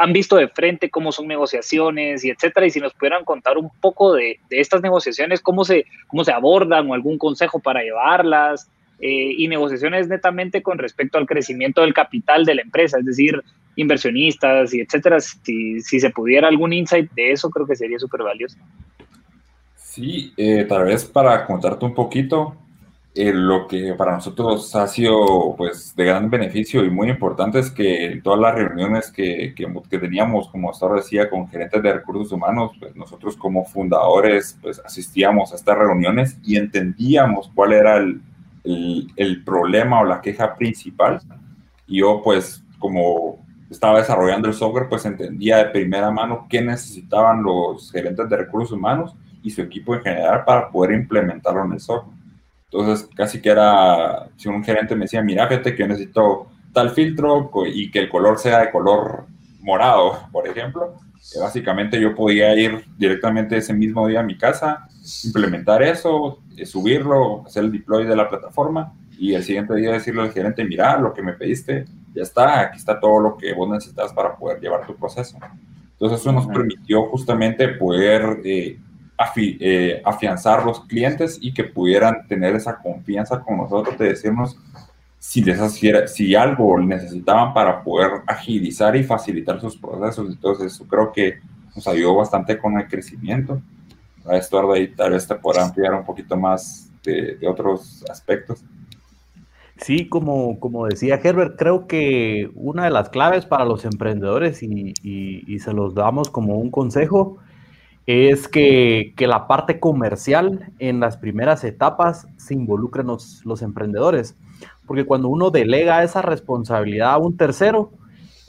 han visto de frente cómo son negociaciones y etcétera, y si nos pudieran contar un poco de, estas negociaciones, cómo se, cómo se abordan o algún consejo para llevarlas, eh, y negociaciones netamente con respecto al crecimiento del capital de la empresa, es decir, inversionistas y etcétera, si, si se pudiera algún insight de eso, creo que sería súper valioso. Sí, eh, tal vez para contarte un poquito, eh, lo que para nosotros ha sido pues de gran beneficio y muy importante es que todas las reuniones que, que, teníamos, como hasta ahora decía, con gerentes de recursos humanos, pues nosotros como fundadores pues asistíamos a estas reuniones y entendíamos cuál era el, el, el problema o la queja principal. Y yo pues como estaba desarrollando el software, pues entendía de primera mano qué necesitaban los gerentes de recursos humanos y su equipo en general para poder implementarlo en el software. Entonces, casi que era, si un gerente me decía, mira, fíjate que yo necesito tal filtro y que el color sea de color morado, por ejemplo, básicamente yo podía ir directamente ese mismo día a mi casa, implementar eso, eh, subirlo, hacer el deploy de la plataforma y el siguiente día decirle al gerente, mira, lo que me pediste, ya está, aquí está todo lo que vos necesitas para poder llevar tu proceso. Entonces eso nos permitió justamente poder eh, eh, afianzar los clientes y que pudieran tener esa confianza con nosotros de decirnos si, si algo necesitaban para poder agilizar y facilitar sus procesos. Entonces creo que nos ayudó bastante con el crecimiento. A Estuardo ahí tal vez te podrá ampliar un poquito más de, de otros aspectos. Sí, como, como decía Herbert, creo que una de las claves para los emprendedores, y, y, se los damos como un consejo, es que, que, la parte comercial en las primeras etapas se involucren los, los, emprendedores. Porque cuando uno delega esa responsabilidad a un tercero,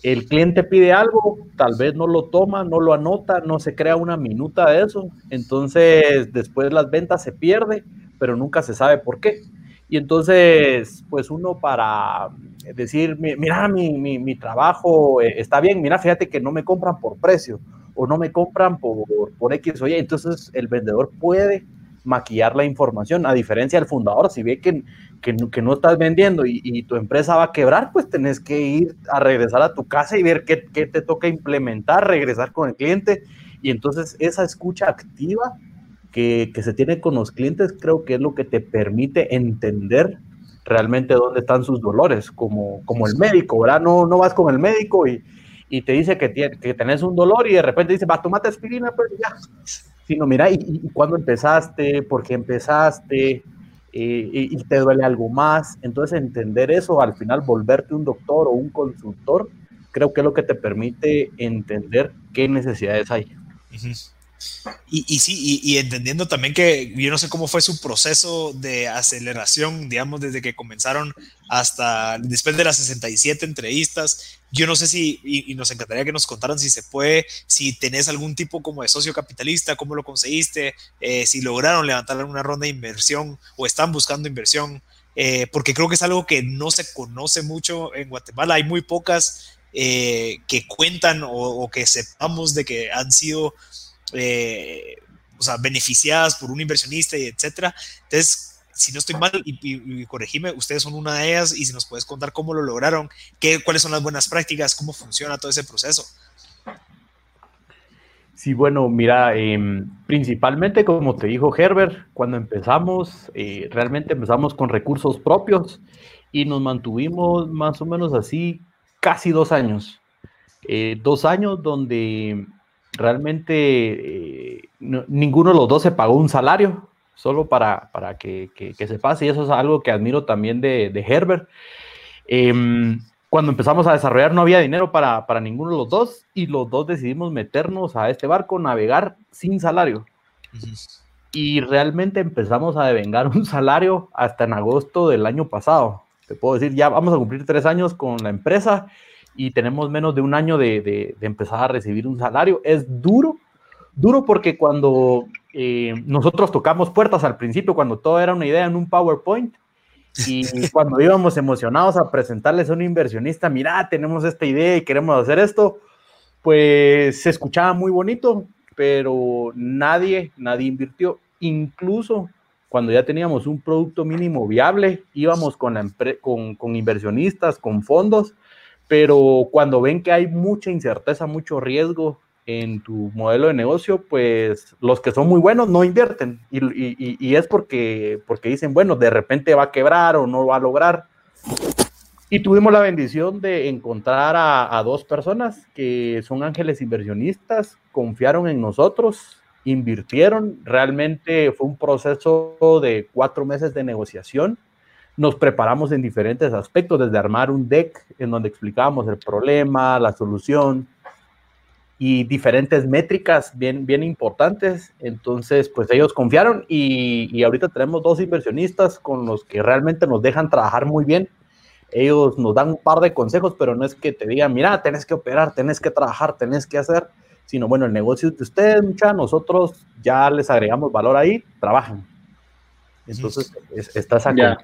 el cliente pide algo, tal vez no lo toma, no lo anota, no se crea una minuta de eso. Entonces, después las ventas se pierde, pero nunca se sabe por qué. Y entonces, pues uno para decir, mira, mi, mi, mi, trabajo eh, está bien, mira, fíjate que no me compran por precio o no me compran por, por X o Y. Entonces el vendedor puede maquillar la información, a diferencia del fundador, si ve que, que, que no estás vendiendo y, y, tu empresa va a quebrar, pues tenés que ir a regresar a tu casa y ver qué, qué te toca implementar, regresar con el cliente. Y entonces esa escucha activa que, se tiene con los clientes, creo que es lo que te permite entender realmente dónde están sus dolores, como, como el médico, ¿verdad? No, no vas con el médico y, y te dice que, que tenés un dolor y de repente dice, va, tomate aspirina, pues ya. Sino, mira, ¿y, y cuándo empezaste? ¿Por qué empezaste? Eh, y, y, te duele algo más. Entonces, entender eso, al final volverte un doctor o un consultor, creo que es lo que te permite entender qué necesidades hay. Y, y sí, y, entendiendo también que yo no sé cómo fue su proceso de aceleración, digamos, desde que comenzaron hasta después de las 67 entrevistas. Yo no sé si, y, nos encantaría que nos contaran si se puede, si tenés algún tipo como de socio capitalista, cómo lo conseguiste, eh, si lograron levantar una ronda de inversión o están buscando inversión, eh, porque creo que es algo que no se conoce mucho en Guatemala. Hay muy pocas eh, que cuentan o, o que sepamos de que han sido eh, o sea, beneficiadas por un inversionista y etcétera. Entonces, si no estoy mal, y, corregime, ustedes son una de ellas y si nos puedes contar cómo lo lograron, qué, cuáles son las buenas prácticas, cómo funciona todo ese proceso. Sí, bueno, mira, em, principalmente como te dijo Herbert, cuando empezamos, eh, realmente empezamos con recursos propios y nos mantuvimos más o menos así casi dos años. Eh, dos años donde realmente eh, ninguno de los dos se pagó un salario, solo para, para que, que, se pase, y eso es algo que admiro también de, de Herbert. Em, cuando empezamos a desarrollar no había dinero para, para, ninguno de los dos y los dos decidimos meternos a este barco, navegar sin salario. Y realmente empezamos a devengar un salario hasta en agosto del año pasado. Te puedo decir, ya vamos a cumplir tres años con la empresa y tenemos menos de un año de, de, empezar a recibir un salario. Es duro, duro porque cuando eh, nosotros tocamos puertas al principio, cuando todo era una idea en un PowerPoint, y cuando íbamos emocionados a presentarles a un inversionista, mira, tenemos esta idea y queremos hacer esto, pues se escuchaba muy bonito, pero nadie, nadie invirtió. Incluso cuando ya teníamos un producto mínimo viable, íbamos con, la con, con inversionistas, con fondos, pero cuando ven que hay mucha incerteza, mucho riesgo en tu modelo de negocio, pues los que son muy buenos no invierten. Y, y, y, es porque, porque dicen, bueno, de repente va a quebrar o no va a lograr. Y tuvimos la bendición de encontrar a, a dos personas que son ángeles inversionistas, confiaron en nosotros, invirtieron, realmente fue un proceso de cuatro meses de negociación nos preparamos en diferentes aspectos, desde armar un deck en donde explicábamos el problema, la solución y diferentes métricas bien, bien importantes. Entonces, pues ellos confiaron y, y ahorita tenemos dos inversionistas con los que realmente nos dejan trabajar muy bien. ellos nos dan un par de consejos, pero no es que te digan, mira, tenés que operar, tenés que trabajar, tenés que hacer, sino bueno, el negocio de ustedes, mucha, nosotros ya les agregamos valor ahí, trabajan. Entonces, estás acá.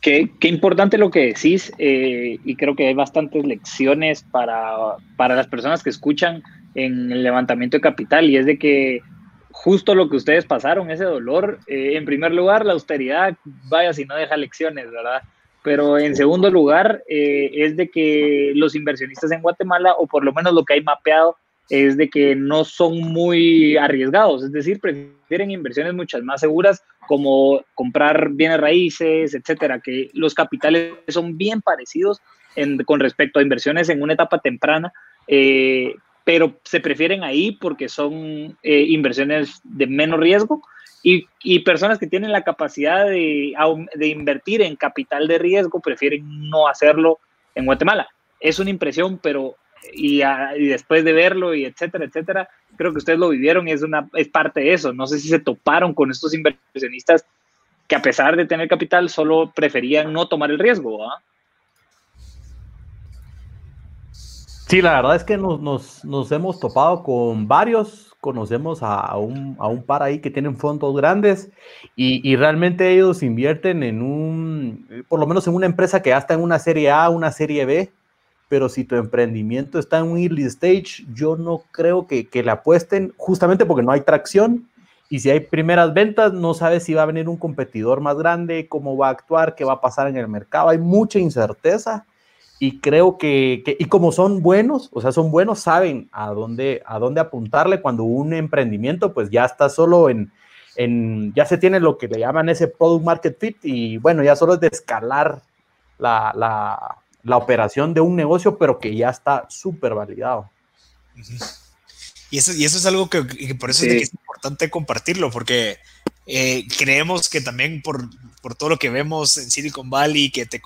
Qué, qué, importante lo que decís eh, y creo que hay bastantes lecciones para, para las personas que escuchan en el levantamiento de capital y es de que justo lo que ustedes pasaron, ese dolor, eh, en primer lugar, la austeridad, vaya si no deja lecciones, ¿verdad? Pero en segundo lugar, eh, es de que los inversionistas en Guatemala, o por lo menos lo que hay mapeado, es de que no son muy arriesgados, es decir, prefieren inversiones muchas más seguras como comprar bienes raíces, etcétera, que los capitales son bien parecidos con respecto a inversiones en una etapa temprana, eh, pero se prefieren ahí porque son eh, inversiones de menos riesgo y, personas que tienen la capacidad de invertir en capital de riesgo prefieren no hacerlo en Guatemala. Es una impresión, pero y, después de verlo y etcétera, etcétera, creo que ustedes lo vivieron y es, una, es parte de eso. No sé si se toparon con estos inversionistas que a pesar de tener capital solo preferían no tomar el riesgo. ¿ah? Sí, la verdad es que nos, nos, hemos topado con varios, conocemos a, a, un, a, un, par ahí que tienen fondos grandes y, y, realmente ellos invierten en un, por lo menos en una empresa que ya está en una serie A, una serie B, pero si tu emprendimiento está en un early stage, yo no creo que, que le apuesten justamente porque no hay tracción. Y si hay primeras ventas, no sabes si va a venir un competidor más grande, cómo va a actuar, qué va a pasar en el mercado, hay mucha incerteza y creo que, y como son buenos, o sea, son buenos, saben a dónde, a dónde apuntarle cuando un emprendimiento pues ya está solo en, en, ya se tiene lo que le llaman ese product market fit y bueno, ya solo es de escalar la, la, la operación de un negocio, pero que ya está súper validado. Y eso, y eso es algo que, por eso es, importante compartirlo, porque eh, creemos que también por, por todo lo que vemos en Silicon Valley, que te,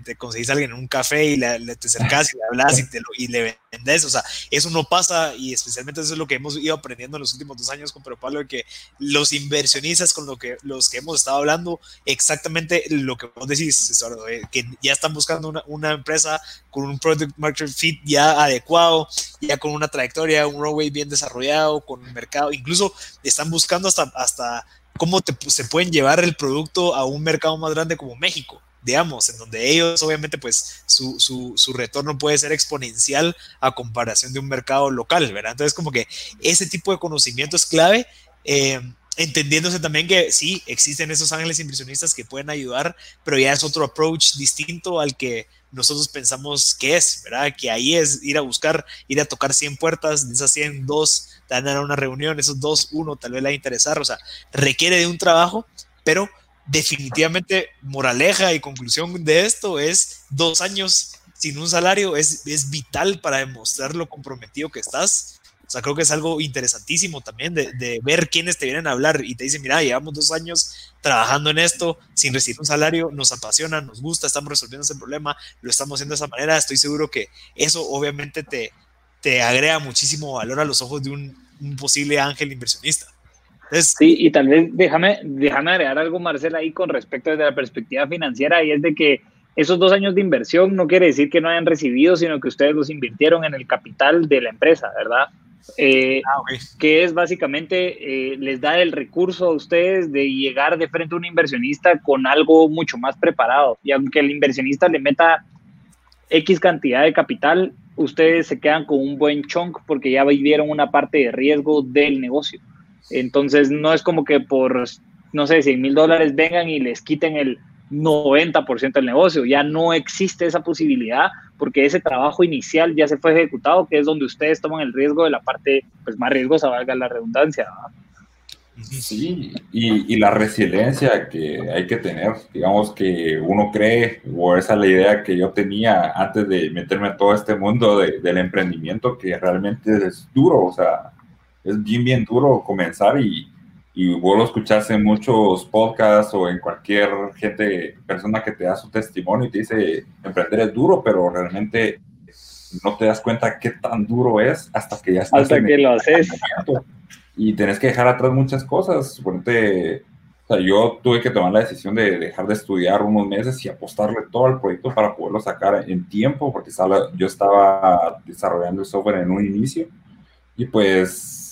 te, conseguís a alguien en un café y le, te acercas y le hablas y, te lo, y le vendes, o sea, eso no pasa y especialmente eso es lo que hemos ido aprendiendo en los últimos dos años con Pero Pablo, de que los inversionistas con lo que, los que hemos estado hablando, exactamente lo que vos decís, eh, que ya están buscando una, empresa con un product market fit ya adecuado, ya con una trayectoria, un runway bien desarrollado, con un mercado, incluso están buscando hasta, hasta cómo se pueden llevar el producto a un mercado más grande como México, digamos, en donde ellos obviamente pues su, su, su, retorno puede ser exponencial a comparación de un mercado local, ¿verdad? Entonces como que ese tipo de conocimiento es clave. Eh, entendiéndose también que sí, existen esos ángeles inversionistas que pueden ayudar, pero ya es otro approach distinto al que nosotros pensamos que es, ¿verdad? Que ahí es ir a buscar, ir a tocar 100 puertas, de esas 100, dos te van a dar una reunión, esos dos, uno tal vez le va a interesar, o sea, requiere de un trabajo, pero definitivamente moraleja y conclusión de esto es dos años sin un salario es, es vital para demostrar lo comprometido que estás o sea, creo que es algo interesantísimo también de, ver quiénes te vienen a hablar y te dicen, mira, llevamos dos años trabajando en esto sin recibir un salario, nos apasiona, nos gusta, estamos resolviendo ese problema, lo estamos haciendo de esa manera. Estoy seguro que eso obviamente te, te agrega muchísimo valor a los ojos de un, posible ángel inversionista. Sí, y tal vez déjame, déjame agregar algo, Marcela, ahí con respecto desde la perspectiva financiera, y es de que esos dos años de inversión no quiere decir que no hayan recibido, sino que ustedes los invirtieron en el capital de la empresa, ¿verdad? Eh, ah, que es básicamente eh, les da el recurso a ustedes de llegar de frente a un inversionista con algo mucho más preparado. Y aunque el inversionista le meta X cantidad de capital, ustedes se quedan con un buen chunk porque ya vivieron una parte de riesgo del negocio. Entonces no es como que por, no sé, 100 mil dólares vengan y les quiten el 90% del negocio. Ya no existe esa posibilidad porque ese trabajo inicial ya se fue ejecutado, que es donde ustedes toman el riesgo de la parte pues, más riesgosa, valga la redundancia. Sí, y, y, la resiliencia que hay que tener, digamos que uno cree, o esa es la idea que yo tenía antes de meterme a todo este mundo de, del emprendimiento, que realmente es duro, o sea, es bien, bien duro comenzar y, y vos lo escuchás en muchos podcasts o en cualquier gente, persona que te da su testimonio y te dice, emprender es duro, pero realmente no te das cuenta qué tan duro es hasta que ya estás hasta que lo haces. Y tenés que dejar atrás muchas cosas, suponete O sea, yo tuve que tomar la decisión de dejar de estudiar unos meses y apostarle todo al proyecto para poderlo sacar en tiempo, porque yo estaba desarrollando el software en un inicio y pues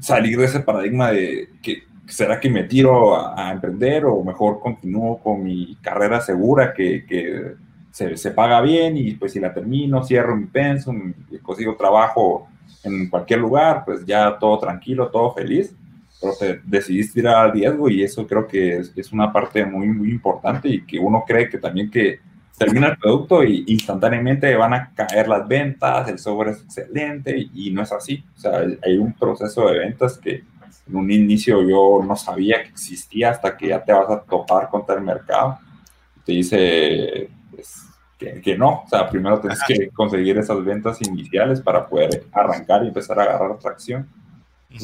salir de ese paradigma de que será que me tiro a, emprender o mejor continúo con mi carrera segura que, se, paga bien y pues si la termino, cierro mi pensum consigo trabajo en cualquier lugar, pues ya todo tranquilo, todo feliz pero te decidiste ir al riesgo y eso creo que es, es, una parte muy, muy importante y que uno cree que también que termina el producto y instantáneamente van a caer las ventas, el software es excelente y, no es así. O sea, hay un proceso de ventas que en un inicio yo no sabía que existía hasta que ya te vas a topar contra el mercado. Te dice pues, que, que, no, o sea, primero tienes que conseguir esas ventas iniciales para poder arrancar y empezar a agarrar tracción.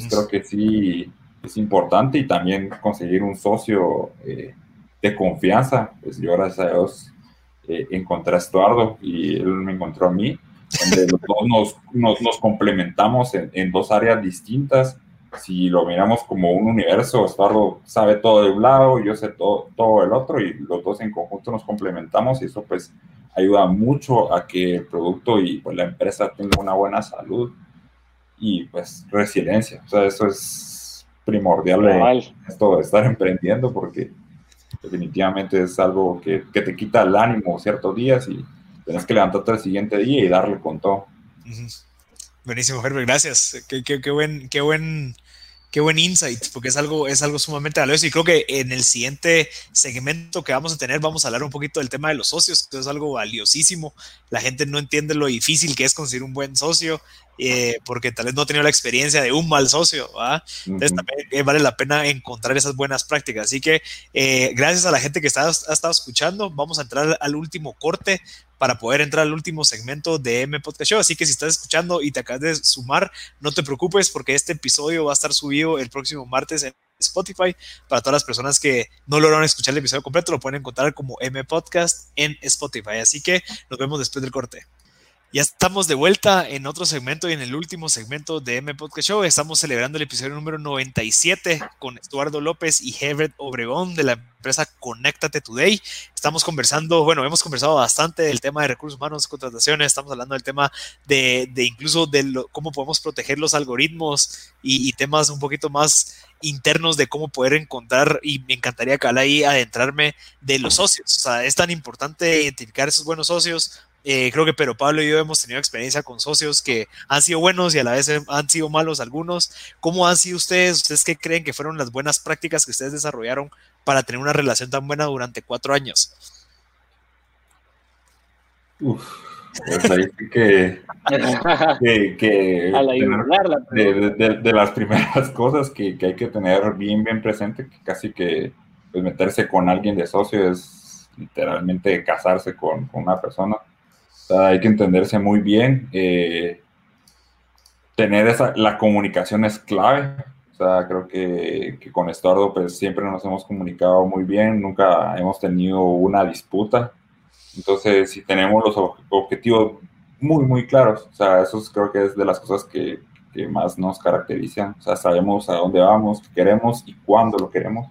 creo que sí, es importante y también conseguir un socio eh, de confianza. Pues yo, gracias a Dios, eh, encontré a Estuardo y él me encontró a mí, donde los dos nos, nos, complementamos en, en, dos áreas distintas. Si lo miramos como un universo, Estuardo sabe todo de un lado, yo sé todo, todo del otro y los dos en conjunto nos complementamos y eso pues ayuda mucho a que el producto y pues, la empresa tenga una buena salud y pues resiliencia. O sea, eso es primordial esto de estar emprendiendo porque definitivamente es algo que, que, te quita el ánimo ciertos días y tienes que levantarte el siguiente día y darle con todo. Buenísimo, Herbert, gracias. Qué, qué, qué, buen, qué buen Qué buen insight, porque es algo, es algo sumamente valioso y creo que en el siguiente segmento que vamos a tener vamos a hablar un poquito del tema de los socios, que es algo valiosísimo. La gente no entiende lo difícil que es conseguir un buen socio, eh, porque tal vez no ha tenido la experiencia de un mal socio, Entonces también eh, vale la pena encontrar esas buenas prácticas. Así que eh, gracias a la gente que está, ha estado escuchando, vamos a entrar al último corte para poder entrar al último segmento de M Podcast Show. Así que si estás escuchando y te acabas de sumar, no te preocupes porque este episodio va a estar subido el próximo martes en Spotify. Para todas las personas que no lograron escuchar el episodio completo, lo pueden encontrar como M Podcast en Spotify. Así que nos vemos después del corte. Ya estamos de vuelta en otro segmento y en el último segmento de M Podcast Show. Estamos celebrando el episodio número 97 con Eduardo López y Herbert Obregón de la empresa Conéctate Today. Estamos conversando, bueno, hemos conversado bastante del tema de recursos humanos, contrataciones, estamos hablando del tema de, de incluso de cómo podemos proteger los algoritmos y, y, temas un poquito más internos de cómo poder encontrar, y me encantaría que ahí adentrarme de los socios. O sea, es tan importante identificar esos buenos socios eh, creo que pero Pablo y yo hemos tenido experiencia con socios que han sido buenos y a la vez han sido malos algunos. ¿Cómo han sido ustedes? ¿Ustedes qué creen que fueron las buenas prácticas que ustedes desarrollaron para tener una relación tan buena durante cuatro años? Uf, pues ahí sí que, que, de, las primeras cosas que, que, hay que tener bien, bien presente, que casi que pues, meterse con alguien de socio es literalmente casarse con, con una persona hay que entenderse muy bien. Eh, tener esa, la comunicación es clave. O sea, creo que, con Estuardo pues siempre nos hemos comunicado muy bien, nunca hemos tenido una disputa. Entonces, si tenemos los objetivos muy, muy claros, eso creo que es de las cosas que, más nos caracterizan. Sabemos a dónde vamos, qué queremos y cuándo lo queremos.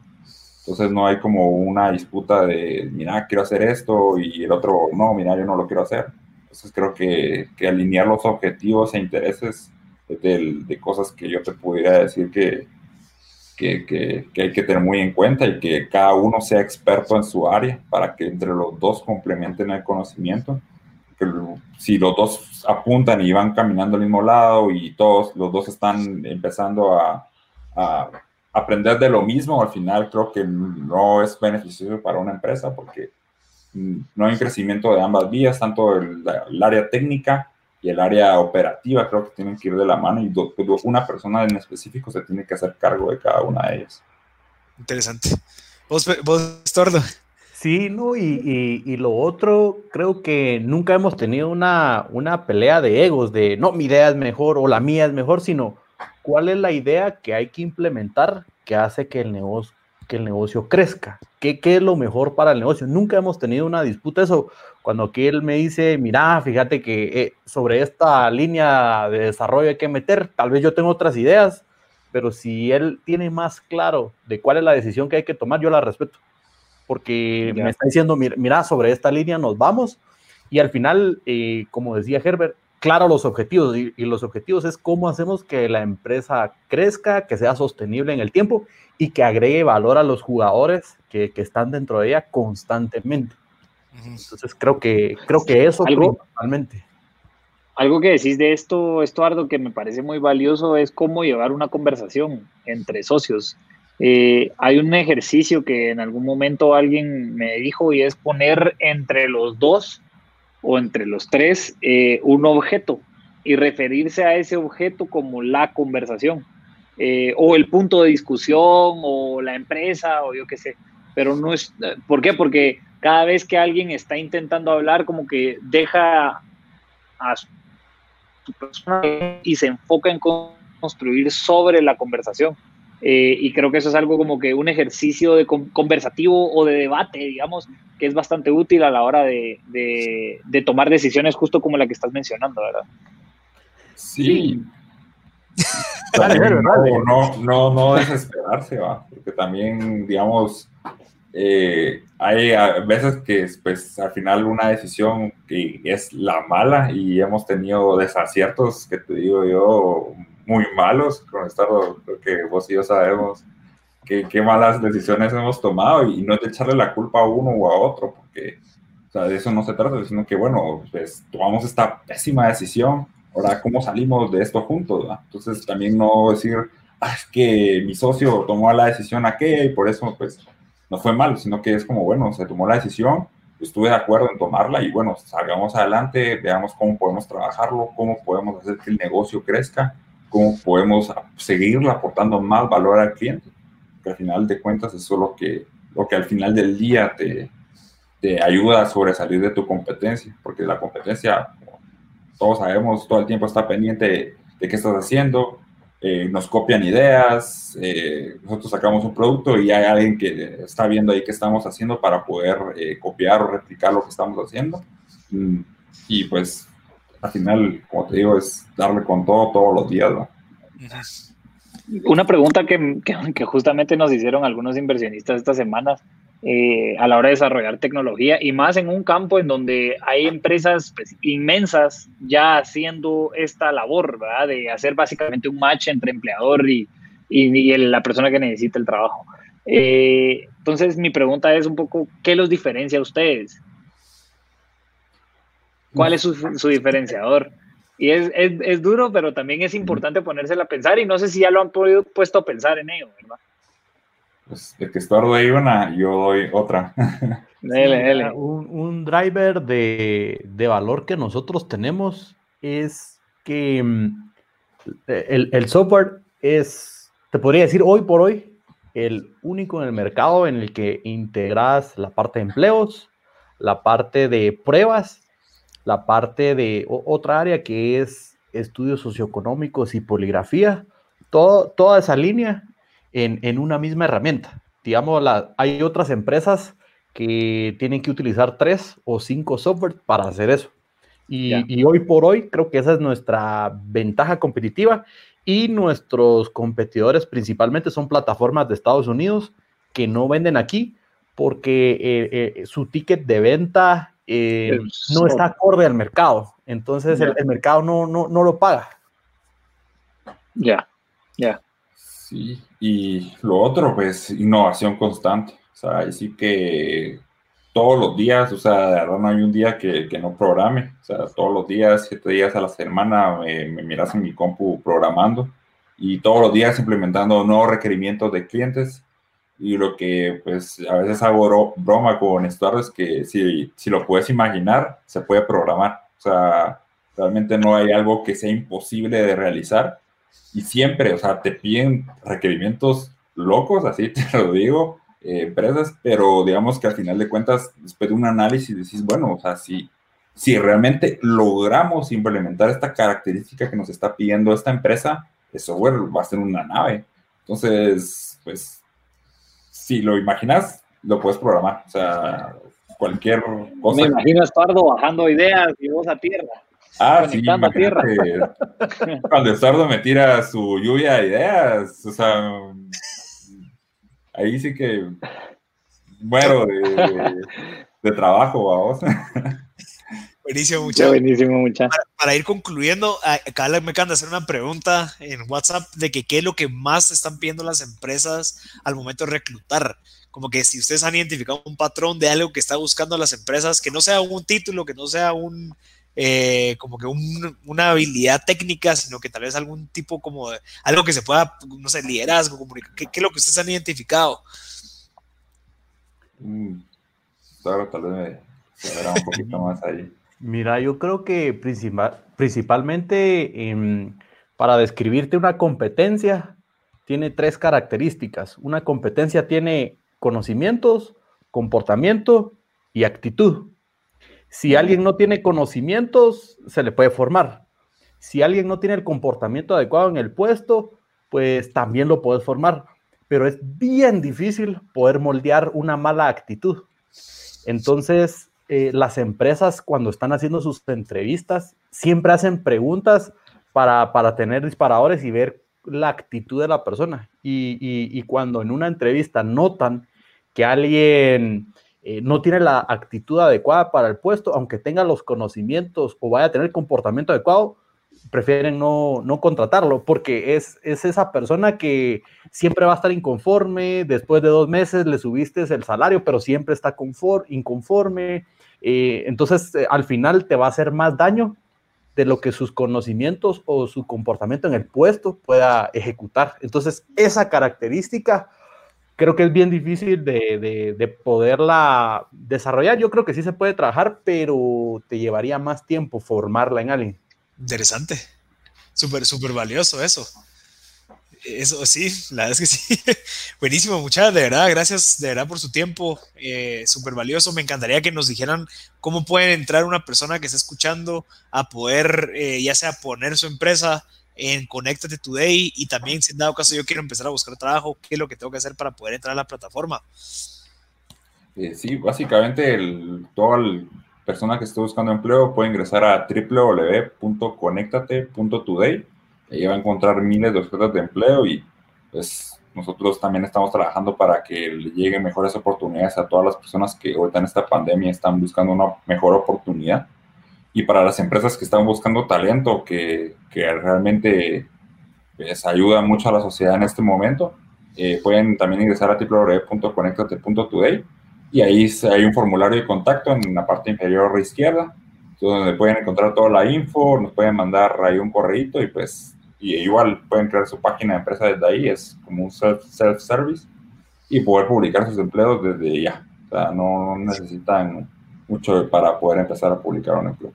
Entonces no hay como una disputa de, mira, quiero hacer esto y el otro, no, mira, yo no lo quiero hacer. Entonces creo que, que alinear los objetivos e intereses de, de, cosas que yo te pudiera decir que, que, que, hay que tener muy en cuenta y que cada uno sea experto en su área para que entre los dos complementen el conocimiento. Que si los dos apuntan y van caminando al mismo lado y todos los dos están empezando a, a aprender de lo mismo, al final creo que no es beneficioso para una empresa porque no hay un crecimiento de ambas vías, tanto el, área técnica y el área operativa creo que tienen que ir de la mano y una persona en específico se tiene que hacer cargo de cada una de ellas. Interesante. ¿Vos, vos Tordo? Sí, no, y, y, lo otro, creo que nunca hemos tenido una, una pelea de egos, de no, mi idea es mejor o la mía es mejor, sino cuál es la idea que hay que implementar que hace que el negocio, que el negocio crezca. ¿Qué, ¿Qué, es lo mejor para el negocio? Nunca hemos tenido una disputa. Eso, cuando aquí él me dice, mira, fíjate que eh, sobre esta línea de desarrollo hay que meter, tal vez yo tengo otras ideas, pero si él tiene más claro de cuál es la decisión que hay que tomar, yo la respeto. Porque me está diciendo, mira, sobre esta línea nos vamos. Y al final, eh, como decía Herbert, claro los objetivos. Y, los objetivos es cómo hacemos que la empresa crezca, que sea sostenible en el tiempo y que agregue valor a los jugadores que, que están dentro de ella constantemente. Entonces creo que, creo que eso algo, totalmente. Algo que decís de esto, Estuardo, que me parece muy valioso es cómo llevar una conversación entre socios. Eh, hay un ejercicio que en algún momento alguien me dijo y es poner entre los dos o entre los tres eh, un objeto y referirse a ese objeto como la conversación eh, o el punto de discusión o la empresa o yo qué sé. Pero no es, ¿por qué? Porque cada vez que alguien está intentando hablar, como que deja a su persona y se enfoca en construir sobre la conversación. Eh, y creo que eso es algo como que un ejercicio de conversativo o de debate, digamos, que es bastante útil a la hora de, de, tomar decisiones justo como la que estás mencionando, ¿verdad? Sí. no, no, no, no desesperarse, va, porque también, digamos, eh, hay veces que pues al final una decisión que es la mala y hemos tenido desaciertos que te digo yo muy malos con esto creo que vos y yo sabemos que, qué malas decisiones hemos tomado y no es de echarle la culpa a uno o a otro porque o sea, de eso no se trata sino que bueno pues tomamos esta pésima decisión ahora cómo salimos de esto juntos entonces también no decir ah, es que mi socio tomó la decisión aquella y por eso pues no fue malo, sino que es como, bueno, se tomó la decisión, estuve de acuerdo en tomarla y bueno, salgamos adelante, veamos cómo podemos trabajarlo, cómo podemos hacer que el negocio crezca, cómo podemos seguirle aportando más valor al cliente. Que al final de cuentas eso es lo que, lo que al final del día te, te ayuda a sobresalir de tu competencia, porque la competencia, todos sabemos, todo el tiempo está pendiente de qué estás haciendo, eh, nos copian ideas, eh, nosotros sacamos un producto y hay alguien que está viendo ahí qué estamos haciendo para poder eh, copiar o replicar lo que estamos haciendo. Mm, y pues al final, como te digo, es darle con todo todos los días. Una pregunta que, justamente nos hicieron algunos inversionistas esta semana eh, a la hora de desarrollar tecnología y más en un campo en donde hay empresas pues, inmensas ya haciendo esta labor, ¿verdad? De hacer básicamente un match entre empleador y, y, la persona que necesita el trabajo. Eh, entonces, mi pregunta es un poco, ¿qué los diferencia a ustedes? ¿Cuál es su, su diferenciador? Y es, es, es, duro, pero también es importante ponérsela a pensar y no sé si ya lo han podido, puesto a pensar en ello, ¿verdad? pues de que Estuardo ahí una, yo doy otra. Un, driver de, de, valor que nosotros tenemos es que mm, el, el, software es, te podría decir hoy por hoy, el único en el mercado en el que integras la parte de empleos, la parte de pruebas, la parte de otra área que es estudios socioeconómicos y poligrafía. Todo, toda esa línea en, una misma herramienta. Digamos, la, hay otras empresas que tienen que utilizar tres o cinco software para hacer eso. Y, hoy por hoy creo que esa es nuestra ventaja competitiva y nuestros competidores principalmente son plataformas de Estados Unidos que no venden aquí porque eh, eh, su ticket de venta eh, no está acorde al mercado. Entonces el, mercado no, no, no lo paga. Ya, ya. Sí, y lo otro, pues, innovación constante. O sea, sí que todos los días, o sea, de verdad no hay un día que, que, no programe. O sea, todos los días, siete días a la semana, me, miras en mi compu programando y todos los días implementando nuevos requerimientos de clientes. Y lo que, pues, a veces hago broma con esto es que si, si lo puedes imaginar, se puede programar. O sea, realmente no hay algo que sea imposible de realizar y siempre, o sea, te piden requerimientos locos, así te lo digo, eh, empresas, pero digamos que al final de cuentas, después de un análisis, decís, bueno, o sea, si, si realmente logramos implementar esta característica que nos está pidiendo esta empresa, el software va a ser una nave. Entonces, pues, si lo imaginas, lo puedes programar. O sea, cualquier cosa. Me imagino a Estuardo bajando ideas y vos a tierra. Ah, conectando tierra. Cuando Estordo me tira su lluvia de ideas, o sea, ahí sí que muero de, trabajo, vamos. Buenísimo, muchachos. Buenísimo, muchachos. Para, ir concluyendo, acá me acaban de hacer una pregunta en WhatsApp de que qué es lo que más están pidiendo las empresas al momento de reclutar. Como que si ustedes han identificado un patrón de algo que está buscando las empresas, que no sea un título, que no sea un, eh, como que una habilidad técnica, sino que tal vez algún tipo como de, algo que se pueda, no sé, liderazgo, comunicar. ¿Qué, ¿Qué, es lo que ustedes han identificado? Mm, claro, tal vez me verá un poquito más ahí. Mira, yo creo que principalmente em, para describirte una competencia tiene tres características. Una competencia tiene conocimientos, comportamiento y actitud. Si alguien no tiene conocimientos, se le puede formar. Si alguien no tiene el comportamiento adecuado en el puesto, pues también lo puedes formar. Pero es bien difícil poder moldear una mala actitud. Entonces, eh, las empresas cuando están haciendo sus entrevistas siempre hacen preguntas para, para tener disparadores y ver la actitud de la persona. Y, y, cuando en una entrevista notan que alguien eh, no tiene la actitud adecuada para el puesto, aunque tenga los conocimientos o vaya a tener el comportamiento adecuado, prefieren no, no contratarlo porque es, es, esa persona que siempre va a estar inconforme, después de dos meses le subiste el salario, pero siempre está inconforme, eh, entonces, eh, al final te va a hacer más daño de lo que sus conocimientos o su comportamiento en el puesto pueda ejecutar. Entonces, esa característica creo que es bien difícil de, de, poderla desarrollar. Yo creo que sí se puede trabajar, pero te llevaría más tiempo formarla en alguien. Interesante. Súper, súper valioso eso. Eso sí, la verdad es que sí. Buenísimo, muchas, de verdad, gracias de verdad por su tiempo, eh, súper valioso. Me encantaría que nos dijeran cómo puede entrar una persona que está escuchando a poder, eh, ya sea poner su empresa en Conéctate Today y también, si en dado caso yo quiero empezar a buscar trabajo, qué es lo que tengo que hacer para poder entrar a la plataforma. Eh, sí, básicamente el, toda persona que esté buscando empleo puede ingresar a www.conectate.today Ahí va a encontrar miles de ofertas de empleo y pues nosotros también estamos trabajando para que le lleguen mejores oportunidades a todas las personas que ahorita en esta pandemia están buscando una mejor oportunidad. Y para las empresas que están buscando talento, que, que realmente pues, ayuda mucho a la sociedad en este momento, eh, pueden también ingresar a www.conectate.today y ahí hay un formulario de contacto en la parte inferior izquierda, donde pueden encontrar toda la info, nos pueden mandar ahí un correo y pues y igual pueden crear su página de empresa desde ahí, es como un self-service y poder publicar sus empleos desde ya. O sea, no necesitan mucho para poder empezar a publicar un empleo.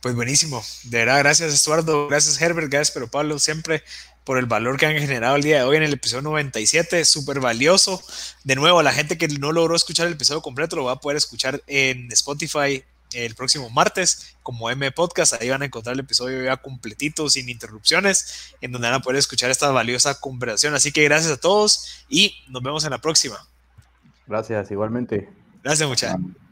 Pues buenísimo. De verdad, gracias Estuardo, gracias Herbert, gracias pero Pablo, siempre por el valor que han generado el día de hoy en el episodio 97, súper valioso. De nuevo, a la gente que no logró escuchar el episodio completo lo va a poder escuchar en Spotify, el próximo martes como M Podcast. Ahí van a encontrar el episodio ya completito, sin interrupciones, en donde van a poder escuchar esta valiosa conversación. Así que gracias a todos y nos vemos en la próxima. Gracias, igualmente. Gracias, muchachos.